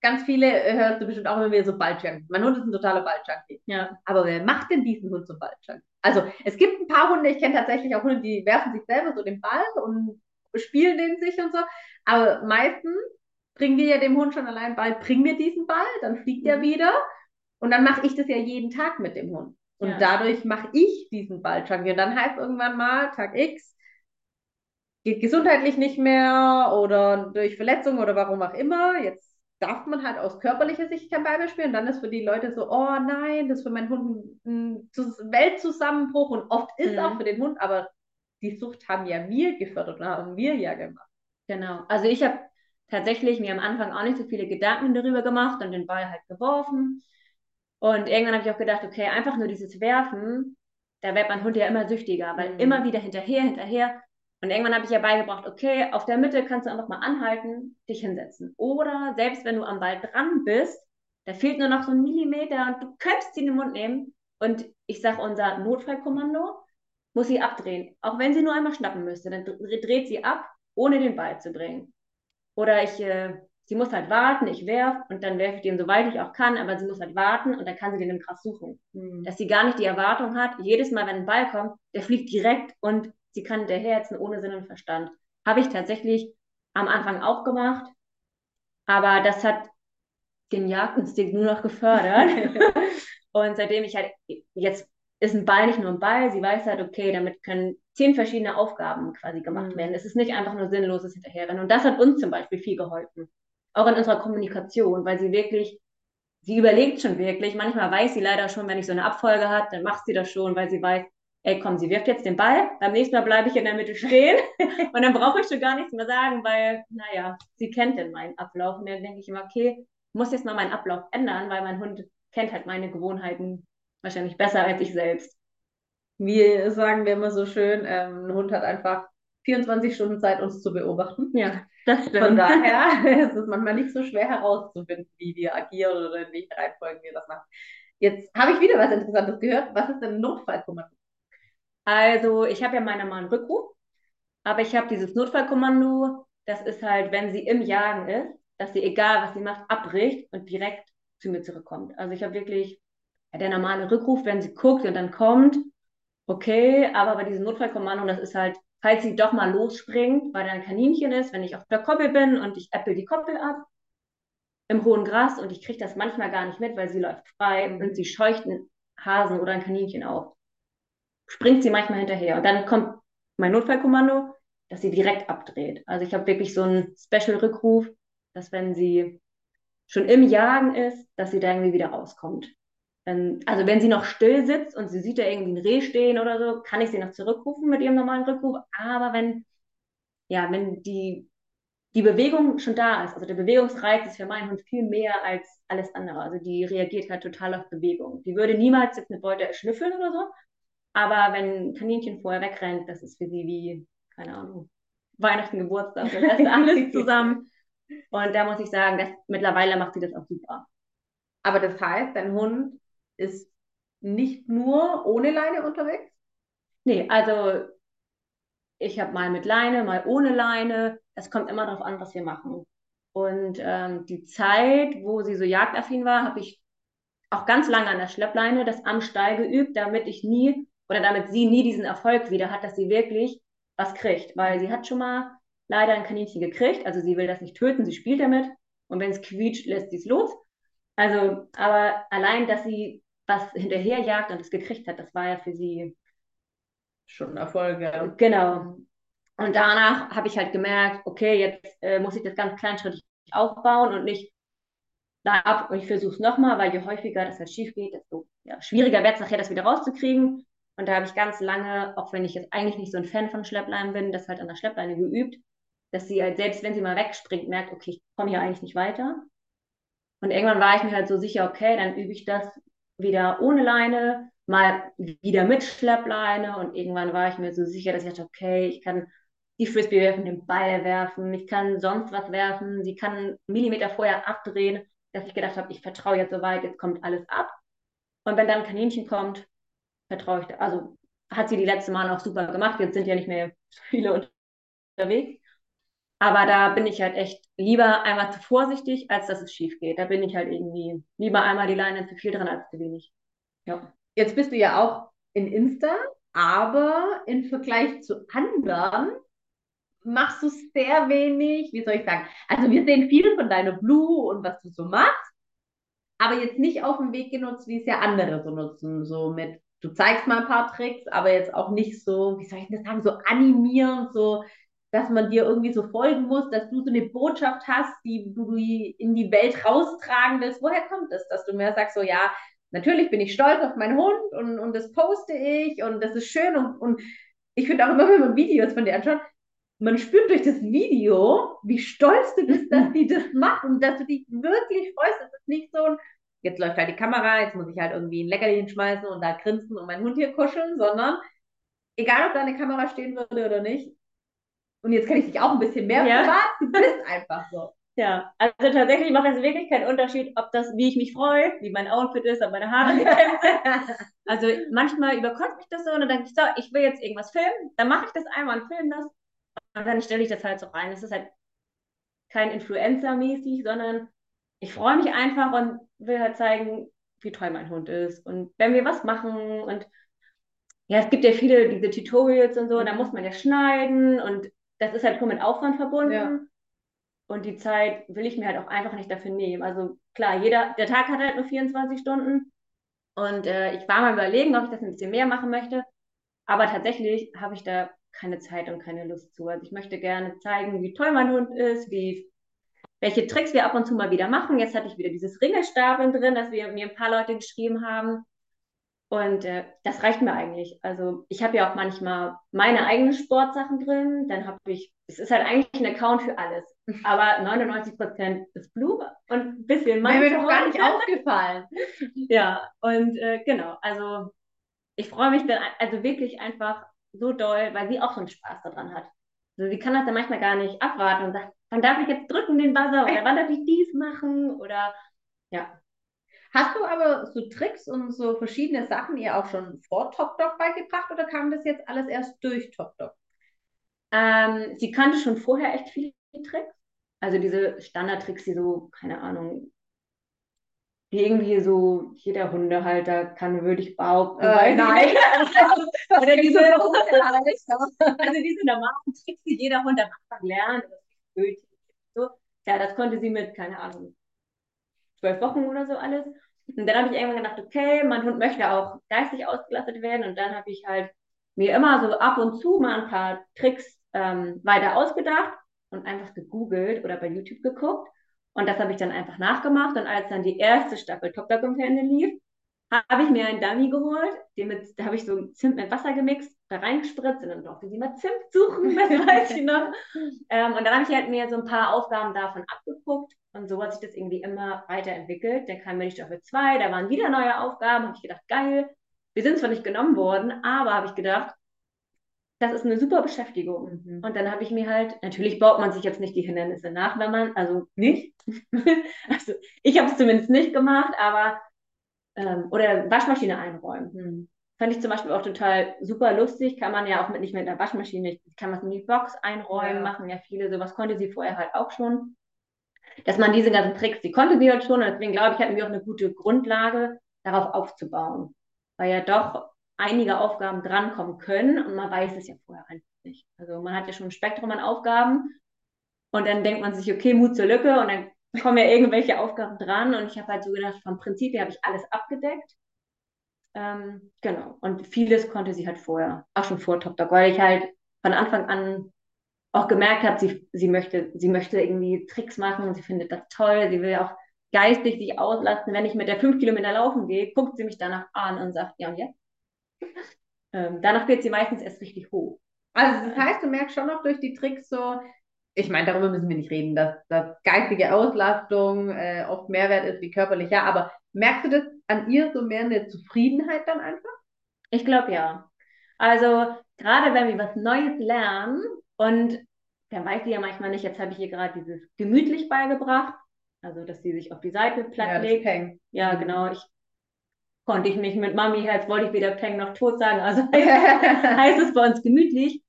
ganz viele äh, hörst du bestimmt auch immer wieder so Balljunkie. Mein Hund ist ein totaler Balljunkie. ja. Aber wer macht denn diesen Hund zum Balljunkie? Also es gibt ein paar Hunde, ich kenne tatsächlich auch Hunde, die werfen sich selber so den Ball und spielen den sich und so. Aber meistens bringen wir ja dem Hund schon allein bei, bring mir diesen Ball, dann fliegt er Mhm. wieder. Und dann mache ich das ja jeden Tag mit dem Hund. Und Ja. dadurch mache ich diesen Balljunkie. Und dann heißt irgendwann mal, Tag X, geht gesundheitlich nicht mehr oder durch Verletzung oder warum auch immer. Jetzt darf man halt aus körperlicher Sicht kein mehr spielen. Und dann ist für die Leute so, oh nein, das ist für meinen Hund ein Zus- Weltzusammenbruch. Und oft ist Mhm. auch für den Hund, aber die Sucht haben ja wir gefördert und haben wir ja gemacht. Genau. Also ich habe tatsächlich mir am Anfang auch nicht so viele Gedanken darüber gemacht und den Ball halt geworfen. Und irgendwann habe ich auch gedacht, okay, einfach nur dieses Werfen, da wird mein Hund ja immer süchtiger, weil Mhm. immer wieder hinterher, hinterher. Und irgendwann habe ich ja beigebracht, okay, auf der Mitte kannst du einfach mal anhalten, dich hinsetzen. Oder selbst wenn du am Ball dran bist, da fehlt nur noch so ein Millimeter und du könntest sie in den Mund nehmen. Und ich sage, unser Notfallkommando muss sie abdrehen. Auch wenn sie nur einmal schnappen müsste, dann dr- dreht sie ab, ohne den Ball zu bringen. Oder ich, äh, sie muss halt warten, ich werf und dann werfe ich den, soweit ich auch kann, aber sie muss halt warten und dann kann sie den im Gras suchen. Dass sie gar nicht die Erwartung hat, jedes Mal, wenn ein Ball kommt, der fliegt direkt und sie kann hinterherhetzen ohne Sinn und Verstand. Habe ich tatsächlich am Anfang auch gemacht, aber das hat den Jagdinstinkt nur noch gefördert. und seitdem ich halt, jetzt ist ein Ball nicht nur ein Ball, sie weiß halt, okay, damit können zehn verschiedene Aufgaben quasi gemacht mhm. werden. Es ist nicht einfach nur sinnloses Hinterherrennen. Und das hat uns zum Beispiel viel geholfen. Auch in unserer Kommunikation, weil sie wirklich, sie überlegt schon wirklich. Manchmal weiß sie leider schon, wenn ich so eine Abfolge hat, dann macht sie das schon, weil sie weiß, ey, komm, sie wirft jetzt den Ball, beim nächsten Mal bleibe ich in der Mitte stehen und dann brauche ich schon gar nichts mehr sagen, weil, naja, sie kennt denn meinen Ablauf und dann denke ich immer, okay, muss jetzt mal meinen Ablauf ändern, weil mein Hund kennt halt meine Gewohnheiten wahrscheinlich besser als ich selbst. Wir sagen wir immer so schön, ähm, ein Hund hat einfach 24 Stunden Zeit, uns zu beobachten. Ja, das stimmt. Von daher ist es manchmal nicht so schwer herauszufinden, wie wir agieren oder in welchen Reihenfolgen wir das machen. Jetzt habe ich wieder was Interessantes gehört. Was ist denn ein Notfallkommando? Also, ich habe ja meiner Mann Rückruf, aber ich habe dieses Notfallkommando, das ist halt, wenn sie im Jagen ist, dass sie, egal was sie macht, abbricht und direkt zu mir zurückkommt. Also ich habe wirklich ja, der normale Rückruf, wenn sie guckt und dann kommt, okay, aber bei diesem Notfallkommando, das ist halt, falls sie doch mal losspringt, weil da ein Kaninchen ist, wenn ich auf der Koppel bin und ich äppel die Koppel ab im hohen Gras und ich kriege das manchmal gar nicht mit, weil sie läuft frei und sie scheucht einen Hasen oder ein Kaninchen auf, springt sie manchmal hinterher und dann kommt mein Notfallkommando, dass sie direkt abdreht. Also ich habe wirklich so einen Special-Rückruf, dass wenn sie schon im Jagen ist, dass sie da irgendwie wieder rauskommt. Wenn, also wenn sie noch still sitzt und sie sieht da irgendwie ein Reh stehen oder so, kann ich sie noch zurückrufen mit ihrem normalen Rückruf. Aber wenn, ja, wenn die, die Bewegung schon da ist, also der Bewegungsreiz ist für meinen Hund viel mehr als alles andere. Also die reagiert halt total auf Bewegung. Die würde niemals jetzt eine Beute schnüffeln oder so. Aber wenn ein Kaninchen vorher wegrennt, das ist für sie wie, keine Ahnung, Weihnachten, Geburtstag, das ist alles zusammen. Und da muss ich sagen, dass, mittlerweile macht sie das auch super. Aber das heißt, dein Hund ist nicht nur ohne Leine unterwegs? Nee, also ich habe mal mit Leine, mal ohne Leine. Es kommt immer darauf an, was wir machen. Und ähm, die Zeit, wo sie so jagdaffin war, habe ich auch ganz lange an der Schleppleine das am Stall geübt, damit ich nie oder damit sie nie diesen Erfolg wieder hat, dass sie wirklich was kriegt. Weil sie hat schon mal leider ein Kaninchen gekriegt, also sie will das nicht töten, sie spielt damit und wenn es quietscht, lässt sie es los. Also, aber allein, dass sie was hinterherjagt und es gekriegt hat, das war ja für sie schon ein Erfolg, ja. Genau. Und danach habe ich halt gemerkt, okay, jetzt äh, muss ich das ganz kleinschrittig aufbauen und nicht da ab und ich versuche es nochmal, weil je häufiger das halt schief geht, desto ja, schwieriger wird es nachher, das wieder rauszukriegen. Und da habe ich ganz lange, auch wenn ich jetzt eigentlich nicht so ein Fan von Schleppleinen bin, das halt an der Schleppleine geübt, dass sie halt selbst, wenn sie mal wegspringt, merkt, okay, ich komme hier eigentlich nicht weiter. Und irgendwann war ich mir halt so sicher, okay, dann übe ich das wieder ohne Leine, mal wieder mit Schleppleine und irgendwann war ich mir so sicher, dass ich dachte, okay, ich kann die Frisbee werfen, den Ball werfen, ich kann sonst was werfen, sie kann einen Millimeter vorher abdrehen, dass ich gedacht habe, ich vertraue jetzt soweit, jetzt kommt alles ab. Und wenn dann ein Kaninchen kommt, vertraue ich, also hat sie die letzte Mal auch super gemacht, jetzt sind ja nicht mehr viele unterwegs. Aber da bin ich halt echt lieber einmal zu vorsichtig, als dass es schief geht. Da bin ich halt irgendwie lieber einmal die Leine zu viel dran als zu wenig. Ja. Jetzt bist du ja auch in Insta, aber im Vergleich zu anderen machst du sehr wenig, wie soll ich sagen? Also wir sehen viel von deiner Blue und was du so machst, aber jetzt nicht auf dem Weg genutzt, wie es ja andere so nutzen, so mit du zeigst mal ein paar Tricks, aber jetzt auch nicht so, wie soll ich das sagen, so animieren, so dass man dir irgendwie so folgen muss, dass du so eine Botschaft hast, die du in die Welt raustragen willst. Woher kommt es, dass du mir sagst, so ja, natürlich bin ich stolz auf meinen Hund und, und das poste ich und das ist schön und, und ich finde auch immer, wenn man Videos von dir anschaut, man spürt durch das Video, wie stolz du bist, dass die das machen und dass du dich wirklich freust. Es ist nicht so ein, jetzt läuft halt die Kamera, jetzt muss ich halt irgendwie ein Leckerchen schmeißen und da grinsen und meinen Hund hier kuscheln, sondern egal, ob da eine Kamera stehen würde oder nicht, und jetzt kenne ich dich auch ein bisschen mehr ja. privat. Du bist einfach so. Ja, also tatsächlich macht es wirklich keinen Unterschied, ob das, wie ich mich freue, wie mein Outfit ist, ob meine Haare gekämmt sind. Also manchmal überkommt mich das so und dann denke ich so, ich will jetzt irgendwas filmen, dann mache ich das einmal und filme das und dann stelle ich das halt so rein. Es ist halt kein Influencer-mäßig, sondern ich freue mich einfach und will halt zeigen, wie toll mein Hund ist und wenn wir was machen und ja, es gibt ja viele diese Tutorials und so, da muss man ja schneiden und das ist halt nur mit Aufwand verbunden. Ja. Und die Zeit will ich mir halt auch einfach nicht dafür nehmen. Also klar, jeder, der Tag hat halt nur 24 Stunden. Und äh, ich war mal überlegen, ob ich das ein bisschen mehr machen möchte. Aber tatsächlich habe ich da keine Zeit und keine Lust zu. Also ich möchte gerne zeigen, wie toll mein Hund ist, wie, welche Tricks wir ab und zu mal wieder machen. Jetzt hatte ich wieder dieses Ringestapeln drin, dass wir mir ein paar Leute geschrieben haben. Und äh, das reicht mir eigentlich. Also ich habe ja auch manchmal meine eigenen Sportsachen drin. Dann habe ich, es ist halt eigentlich ein Account für alles. Aber 99 Prozent ist Blue und ein bisschen mein. Mir doch gar nicht aufgefallen. ja, und äh, genau. Also ich freue mich dann also wirklich einfach so doll, weil sie auch so einen Spaß daran hat. Also sie kann das dann manchmal gar nicht abwarten und sagt, wann darf ich jetzt drücken den Buzzer oder wann darf ich dies machen oder ja. Hast du aber so Tricks und so verschiedene Sachen ihr auch schon vor Top Dog beigebracht oder kam das jetzt alles erst durch Top Dog? Ähm, sie kannte schon vorher echt viele Tricks. Also diese Standardtricks, die so, keine Ahnung, die irgendwie so jeder Hundehalter kann, würde ich behaupten. Äh, nein. Oder diese, also diese normalen Tricks, die jeder Hund am Anfang lernt. So. Ja, das konnte sie mit, keine Ahnung, zwölf Wochen oder so alles. Und dann habe ich irgendwann gedacht, okay, mein Hund möchte auch geistig ausgelastet werden. Und dann habe ich halt mir immer so ab und zu mal ein paar Tricks ähm, weiter ausgedacht und einfach gegoogelt oder bei YouTube geguckt. Und das habe ich dann einfach nachgemacht. Und als dann die erste Staffel Top Dog im Ende lief, habe ich mir einen Dummy geholt, den mit, da habe ich so Zimt mit Wasser gemixt, da reingespritzt und dann durfte sie mal Zimt suchen, das weiß ich noch. Ähm, und dann habe ich halt mir so ein paar Aufgaben davon abgeguckt und so hat sich das irgendwie immer weiterentwickelt. Dann kam mir die Staffel 2, da waren wieder neue Aufgaben, habe ich gedacht, geil. Wir sind zwar nicht genommen worden, aber habe ich gedacht, das ist eine super Beschäftigung. Mhm. Und dann habe ich mir halt, natürlich baut man sich jetzt nicht die Hindernisse nach, wenn man, also nicht. also ich habe es zumindest nicht gemacht, aber ähm, oder Waschmaschine einräumen. Mhm. Fand ich zum Beispiel auch total super lustig. Kann man ja auch mit nicht mit einer Waschmaschine, kann man es in die Box einräumen, ja. machen ja viele. Sowas konnte sie vorher halt auch schon. Dass man diese ganzen Tricks, die konnte sie halt schon. Und deswegen glaube ich, hatten wir auch eine gute Grundlage, darauf aufzubauen. Weil ja doch einige Aufgaben drankommen können und man weiß es ja vorher einfach nicht. Also man hat ja schon ein Spektrum an Aufgaben und dann denkt man sich, okay, Mut zur Lücke und dann kommen ja irgendwelche Aufgaben dran und ich habe halt so gedacht, vom Prinzip her habe ich alles abgedeckt. Ähm, genau. Und vieles konnte sie halt vorher, auch schon vor Top Dog, weil ich halt von Anfang an auch gemerkt habe, sie, sie, möchte, sie möchte irgendwie Tricks machen und sie findet das toll. Sie will auch geistig sich auslassen. Wenn ich mit der fünf Kilometer laufen gehe, guckt sie mich danach an und sagt, ja und jetzt? Ähm, danach wird sie meistens erst richtig hoch. Also das heißt, du merkst schon noch durch die Tricks so, ich meine, darüber müssen wir nicht reden, dass, dass geistige Auslastung äh, oft Mehrwert ist wie körperlich, ja, aber merkst du das an ihr so mehr eine Zufriedenheit dann einfach? Ich glaube ja. Also gerade wenn wir was Neues lernen und dann weiß sie ja manchmal nicht, jetzt habe ich ihr gerade dieses gemütlich beigebracht, also dass sie sich auf die Seite platt ja, legt. Ja, mhm. genau. Ich konnte ich nicht mit Mami, jetzt wollte ich weder Peng noch tot sagen. Also heißt es bei uns gemütlich.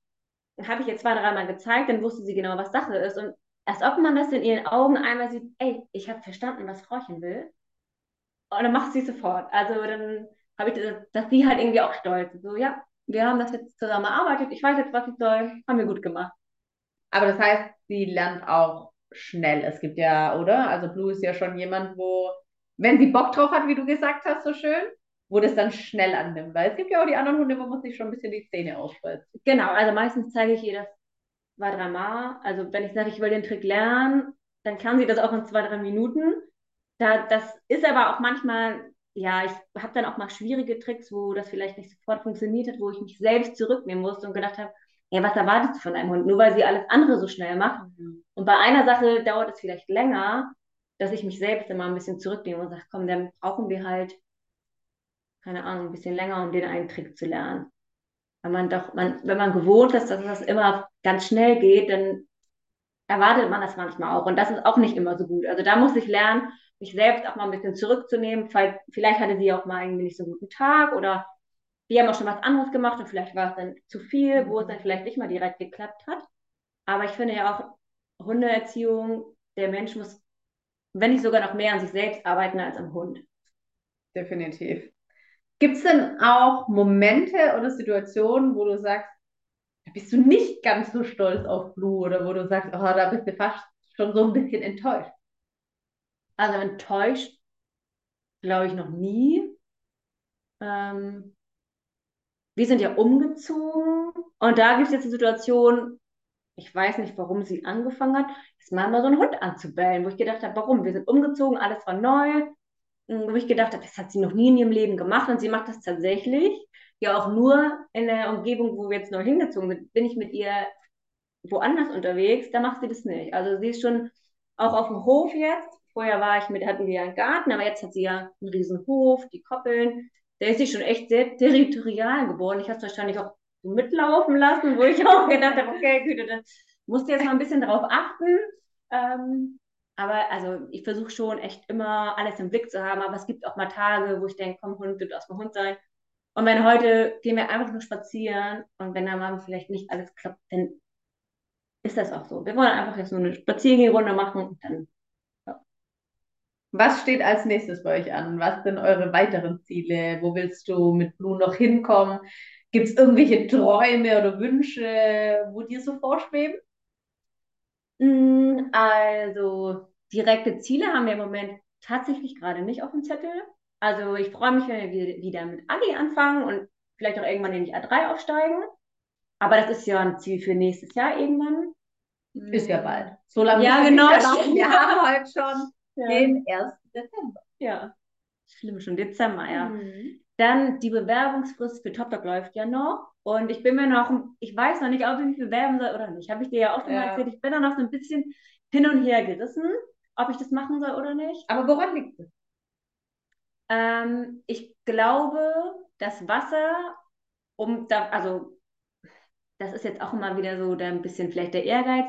Habe ich jetzt zwei, dreimal gezeigt, dann wusste sie genau, was Sache ist. Und als ob man das in ihren Augen einmal sieht, ey, ich habe verstanden, was Frauchen will. Und dann macht sie sofort. Also dann habe ich, das, dass sie halt irgendwie auch stolz. So, ja, wir haben das jetzt zusammen erarbeitet, ich weiß jetzt, was ich soll, haben wir gut gemacht. Aber das heißt, sie lernt auch schnell. Es gibt ja, oder? Also Blue ist ja schon jemand, wo wenn sie Bock drauf hat, wie du gesagt hast, so schön, wo das dann schnell annimmt. Weil es gibt ja auch die anderen Hunde, wo man sich schon ein bisschen die Zähne ausbeißt. Genau, also meistens zeige ich ihr das zwei, drei Mal. Also wenn ich sage, ich will den Trick lernen, dann kann sie das auch in zwei, drei Minuten. Da, das ist aber auch manchmal, ja, ich habe dann auch mal schwierige Tricks, wo das vielleicht nicht sofort funktioniert hat, wo ich mich selbst zurücknehmen musste und gedacht habe, ja, was erwartest du von einem Hund? Nur weil sie alles andere so schnell macht. Mhm. Und bei einer Sache dauert es vielleicht länger, dass ich mich selbst immer ein bisschen zurücknehme und sage, komm, dann brauchen wir halt, keine Ahnung, ein bisschen länger, um den einen Trick zu lernen. Weil man doch, man, wenn man gewohnt ist, dass das immer ganz schnell geht, dann erwartet man das manchmal auch. Und das ist auch nicht immer so gut. Also da muss ich lernen, mich selbst auch mal ein bisschen zurückzunehmen. Vielleicht hatte sie auch mal irgendwie nicht so einen guten Tag oder wir haben auch schon was anderes gemacht und vielleicht war es dann zu viel, wo es dann vielleicht nicht mal direkt geklappt hat. Aber ich finde ja auch Hundeerziehung, der Mensch muss wenn nicht sogar noch mehr an sich selbst arbeiten als am Hund. Definitiv. Gibt es denn auch Momente oder Situationen, wo du sagst, da bist du nicht ganz so stolz auf Blue oder wo du sagst, oh, da bist du fast schon so ein bisschen enttäuscht? Also enttäuscht, glaube ich, noch nie. Ähm, wir sind ja umgezogen und da gibt es jetzt die Situation, ich weiß nicht, warum sie angefangen hat, jetzt mal so einen Hund anzubellen, wo ich gedacht habe, warum? Wir sind umgezogen, alles war neu, wo ich gedacht habe, das hat sie noch nie in ihrem Leben gemacht und sie macht das tatsächlich. Ja, auch nur in der Umgebung, wo wir jetzt neu hingezogen sind, bin ich mit ihr woanders unterwegs, da macht sie das nicht. Also sie ist schon auch auf dem Hof jetzt. Vorher war ich mit, hatten wir ja einen Garten, aber jetzt hat sie ja einen riesen Hof, die Koppeln. Da ist sie schon echt sehr territorial geworden. Ich habe es wahrscheinlich auch mitlaufen lassen, wo ich auch gedacht habe, okay, Güte, dann musst du jetzt mal ein bisschen darauf achten. Ähm, aber also ich versuche schon echt immer alles im Blick zu haben, aber es gibt auch mal Tage, wo ich denke, komm Hund, du darfst mal Hund sein. Und wenn heute gehen wir einfach nur spazieren und wenn da mal vielleicht nicht alles klappt, dann ist das auch so. Wir wollen einfach jetzt nur eine Spaziergängerunde machen und dann. Ja. Was steht als nächstes bei euch an? Was sind eure weiteren Ziele? Wo willst du mit Blue noch hinkommen? Gibt es irgendwelche Träume oder Wünsche, wo dir so vorschweben? Mm, also direkte Ziele haben wir im Moment tatsächlich gerade nicht auf dem Zettel. Also ich freue mich, wenn wir wieder mit Adi anfangen und vielleicht auch irgendwann in die A3 aufsteigen. Aber das ist ja ein Ziel für nächstes Jahr irgendwann. Ist ja bald. So lange ja, genau. Wir haben heute schon ja. den 1. Dezember. Ja. Schlimm, schon Dezember, ja. Mhm. Dann die Bewerbungsfrist für TopDog läuft ja noch. Und ich bin mir noch, ich weiß noch nicht, ob ich mich bewerben soll oder nicht. Habe ich dir ja auch schon ja. mal erzählt. Ich bin da noch so ein bisschen hin und her gerissen, ob ich das machen soll oder nicht. Aber woran liegt es? Ähm, ich glaube, das Wasser, um da, also das ist jetzt auch immer wieder so da ein bisschen vielleicht der Ehrgeiz.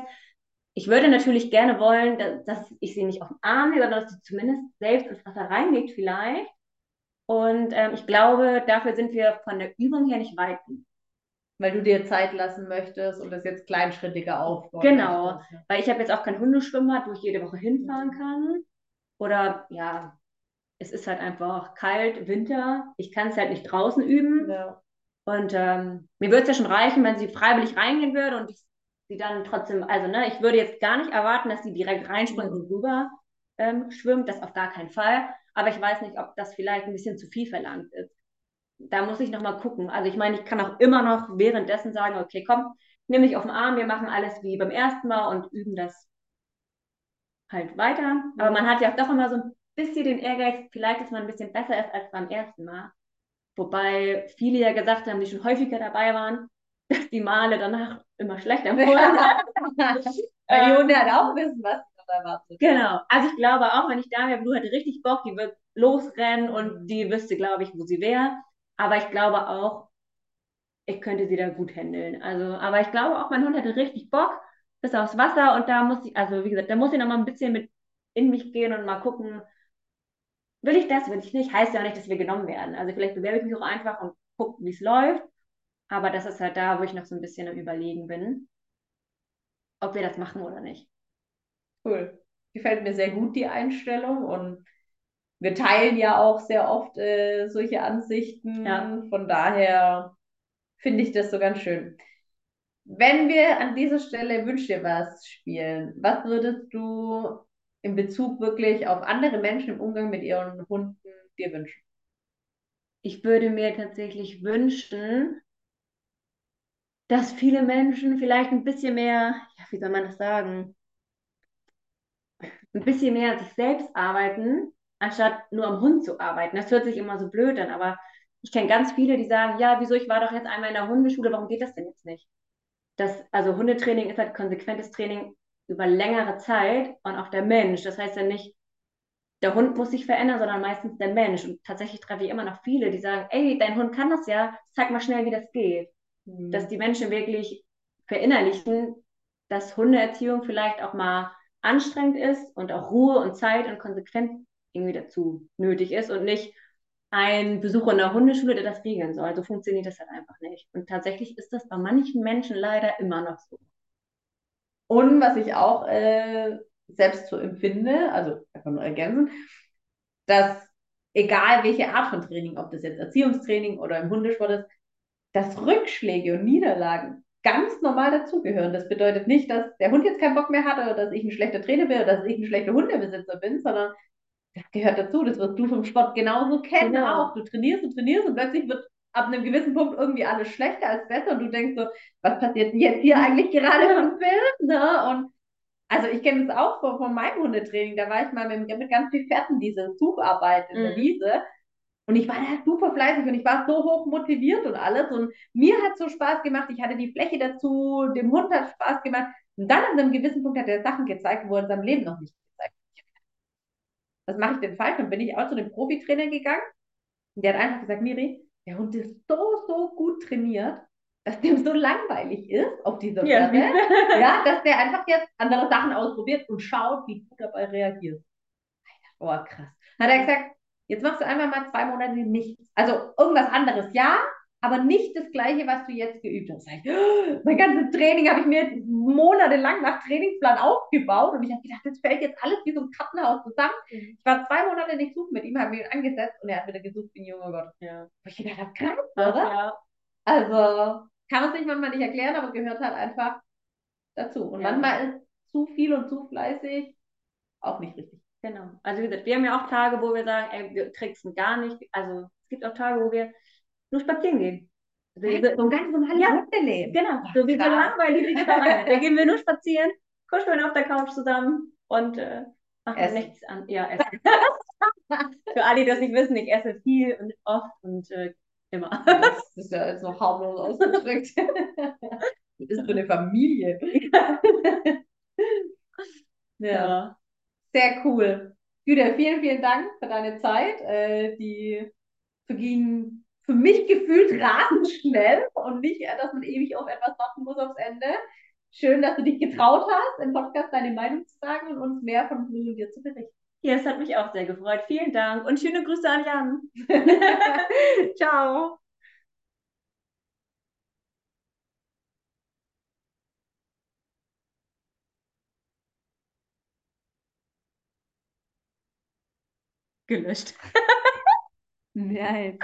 Ich würde natürlich gerne wollen, dass, dass ich sie nicht auf den Arm nehme, sondern dass sie zumindest selbst ins Wasser reinlegt vielleicht. Und ähm, ich glaube, dafür sind wir von der Übung her nicht weit. Weil du dir Zeit lassen möchtest und das jetzt kleinschrittiger aufbauen. Genau, möchtest, weil ich habe jetzt auch kein Hundeschwimmbad, wo ich jede Woche hinfahren mhm. kann. Oder ja, es ist halt einfach kalt, Winter. Ich kann es halt nicht draußen üben. Ja. Und ähm, mir würde es ja schon reichen, wenn sie freiwillig reingehen würde und ich sie dann trotzdem, also ne, ich würde jetzt gar nicht erwarten, dass sie direkt reinspringt und rüber ähm, schwimmt, das auf gar keinen Fall. Aber ich weiß nicht, ob das vielleicht ein bisschen zu viel verlangt ist. Da muss ich nochmal gucken. Also ich meine, ich kann auch immer noch währenddessen sagen, okay, komm, nimm mich auf den Arm, wir machen alles wie beim ersten Mal und üben das halt weiter. Aber man hat ja auch doch immer so ein bisschen den Ehrgeiz, vielleicht, dass man ein bisschen besser ist als beim ersten Mal. Wobei viele ja gesagt haben, die schon häufiger dabei waren, dass die Male danach immer schlechter wurden. Weil die Hunde halt auch wissen, was erwartet. Genau. Also ich glaube auch, wenn ich da wäre, Blue hätte richtig Bock, die wird losrennen und die wüsste, glaube ich, wo sie wäre. Aber ich glaube auch, ich könnte sie da gut handeln. Also, aber ich glaube auch, mein Hund hätte richtig Bock bis aufs Wasser und da muss ich, also wie gesagt, da muss ich noch mal ein bisschen mit in mich gehen und mal gucken, will ich das, will ich nicht, heißt ja auch nicht, dass wir genommen werden. Also vielleicht bewerbe ich mich auch einfach und gucke, wie es läuft. Aber das ist halt da, wo ich noch so ein bisschen am Überlegen bin, ob wir das machen oder nicht. Cool. Gefällt mir sehr gut die Einstellung und wir teilen ja auch sehr oft äh, solche Ansichten. Ja. Von daher finde ich das so ganz schön. Wenn wir an dieser Stelle Wünsch dir was spielen, was würdest du in Bezug wirklich auf andere Menschen im Umgang mit ihren Hunden dir wünschen? Ich würde mir tatsächlich wünschen, dass viele Menschen vielleicht ein bisschen mehr, ja, wie soll man das sagen, ein bisschen mehr an sich selbst arbeiten, anstatt nur am Hund zu arbeiten. Das hört sich immer so blöd an, aber ich kenne ganz viele, die sagen, ja, wieso, ich war doch jetzt einmal in der Hundeschule, warum geht das denn jetzt nicht? Das, also Hundetraining ist halt konsequentes Training über längere Zeit und auch der Mensch. Das heißt ja nicht, der Hund muss sich verändern, sondern meistens der Mensch. Und tatsächlich treffe ich immer noch viele, die sagen, ey, dein Hund kann das ja, zeig mal schnell, wie das geht. Mhm. Dass die Menschen wirklich verinnerlichen, dass Hundeerziehung vielleicht auch mal anstrengend ist und auch Ruhe und Zeit und Konsequenz irgendwie dazu nötig ist und nicht ein Besuch in der Hundeschule, der das regeln soll. So funktioniert das halt einfach nicht. Und tatsächlich ist das bei manchen Menschen leider immer noch so. Und was ich auch äh, selbst so empfinde, also einfach nur ergänzen, dass egal welche Art von Training, ob das jetzt Erziehungstraining oder im Hundesport ist, dass Rückschläge und Niederlagen ganz normal dazugehören. Das bedeutet nicht, dass der Hund jetzt keinen Bock mehr hat oder dass ich ein schlechter Trainer bin oder dass ich ein schlechter Hundebesitzer bin, sondern das gehört dazu. Das wirst du vom Sport genauso kennen Genau. auch. Du trainierst und trainierst und plötzlich wird ab einem gewissen Punkt irgendwie alles schlechter als besser und du denkst so, was passiert denn jetzt hier eigentlich gerade im Film? Ne? Und also ich kenne das auch von, von meinem Hundetraining. Da war ich mal mit, mit ganz viel Pferden diese Sucharbeit in der Mhm. Wiese. Und ich war da super fleißig und ich war so hoch motiviert und alles. Und mir hat so Spaß gemacht. Ich hatte die Fläche dazu, dem Hund hat Spaß gemacht. Und dann an einem gewissen Punkt hat er Sachen gezeigt, wo er in seinem Leben noch nicht. Was mache ich denn falsch? Und bin ich auch zu dem Profitrainer gegangen. Und der hat einfach gesagt, Miri, der Hund ist so, so gut trainiert, dass dem so langweilig ist auf dieser Ja, Pferde, ja, dass der einfach jetzt andere Sachen ausprobiert und schaut, wie du dabei reagierst. Oh, krass. Hat er gesagt, jetzt machst du einfach mal zwei Monate nichts. Also irgendwas anderes, ja, aber nicht das Gleiche, was du jetzt geübt hast. Ich, oh, mein ganzes Training habe ich mir monatelang nach Trainingsplan aufgebaut und ich habe gedacht, das fällt jetzt alles wie so ein Kartenhaus zusammen. Ich war zwei Monate nicht suchen mit ihm, habe ihn angesetzt und er hat wieder gesucht wie ein junger Gott. Ja. Wo ich gedacht habe, krass, oder? ja. Also kann man sich manchmal nicht erklären, aber gehört halt einfach dazu. Und Ja. manchmal ist zu viel und zu fleißig auch nicht richtig. Genau. Also wie gesagt, wir haben ja auch Tage, wo wir sagen, ey, wir kriegst gar nicht. Also es gibt auch Tage, wo wir nur spazieren gehen. Also diese, So ein ganz normales Ja. Hundeleben. genau, so wie so krass. langweilig wie Vereine. Da gehen wir nur spazieren, kuscheln auf der Couch zusammen und äh, machen Essen. nichts an. Ja, essen. Für alle, die das nicht wissen, ich esse viel und oft und äh, immer. Das ist ja jetzt noch harmlos ausgedrückt. Das ist so eine Familie. Ja, Ja. sehr cool. Jüda, vielen, vielen Dank für deine Zeit. Äh, die verging für mich gefühlt rasend schnell und nicht, äh, dass man ewig auf etwas warten muss aufs Ende. Schön, dass du dich getraut hast, im Podcast deine Meinung zu sagen und uns mehr von Blue und dir zu berichten. Ja, es hat mich auch sehr gefreut. Vielen Dank und schöne Grüße an Jan. Ciao. Gelöscht. Nein.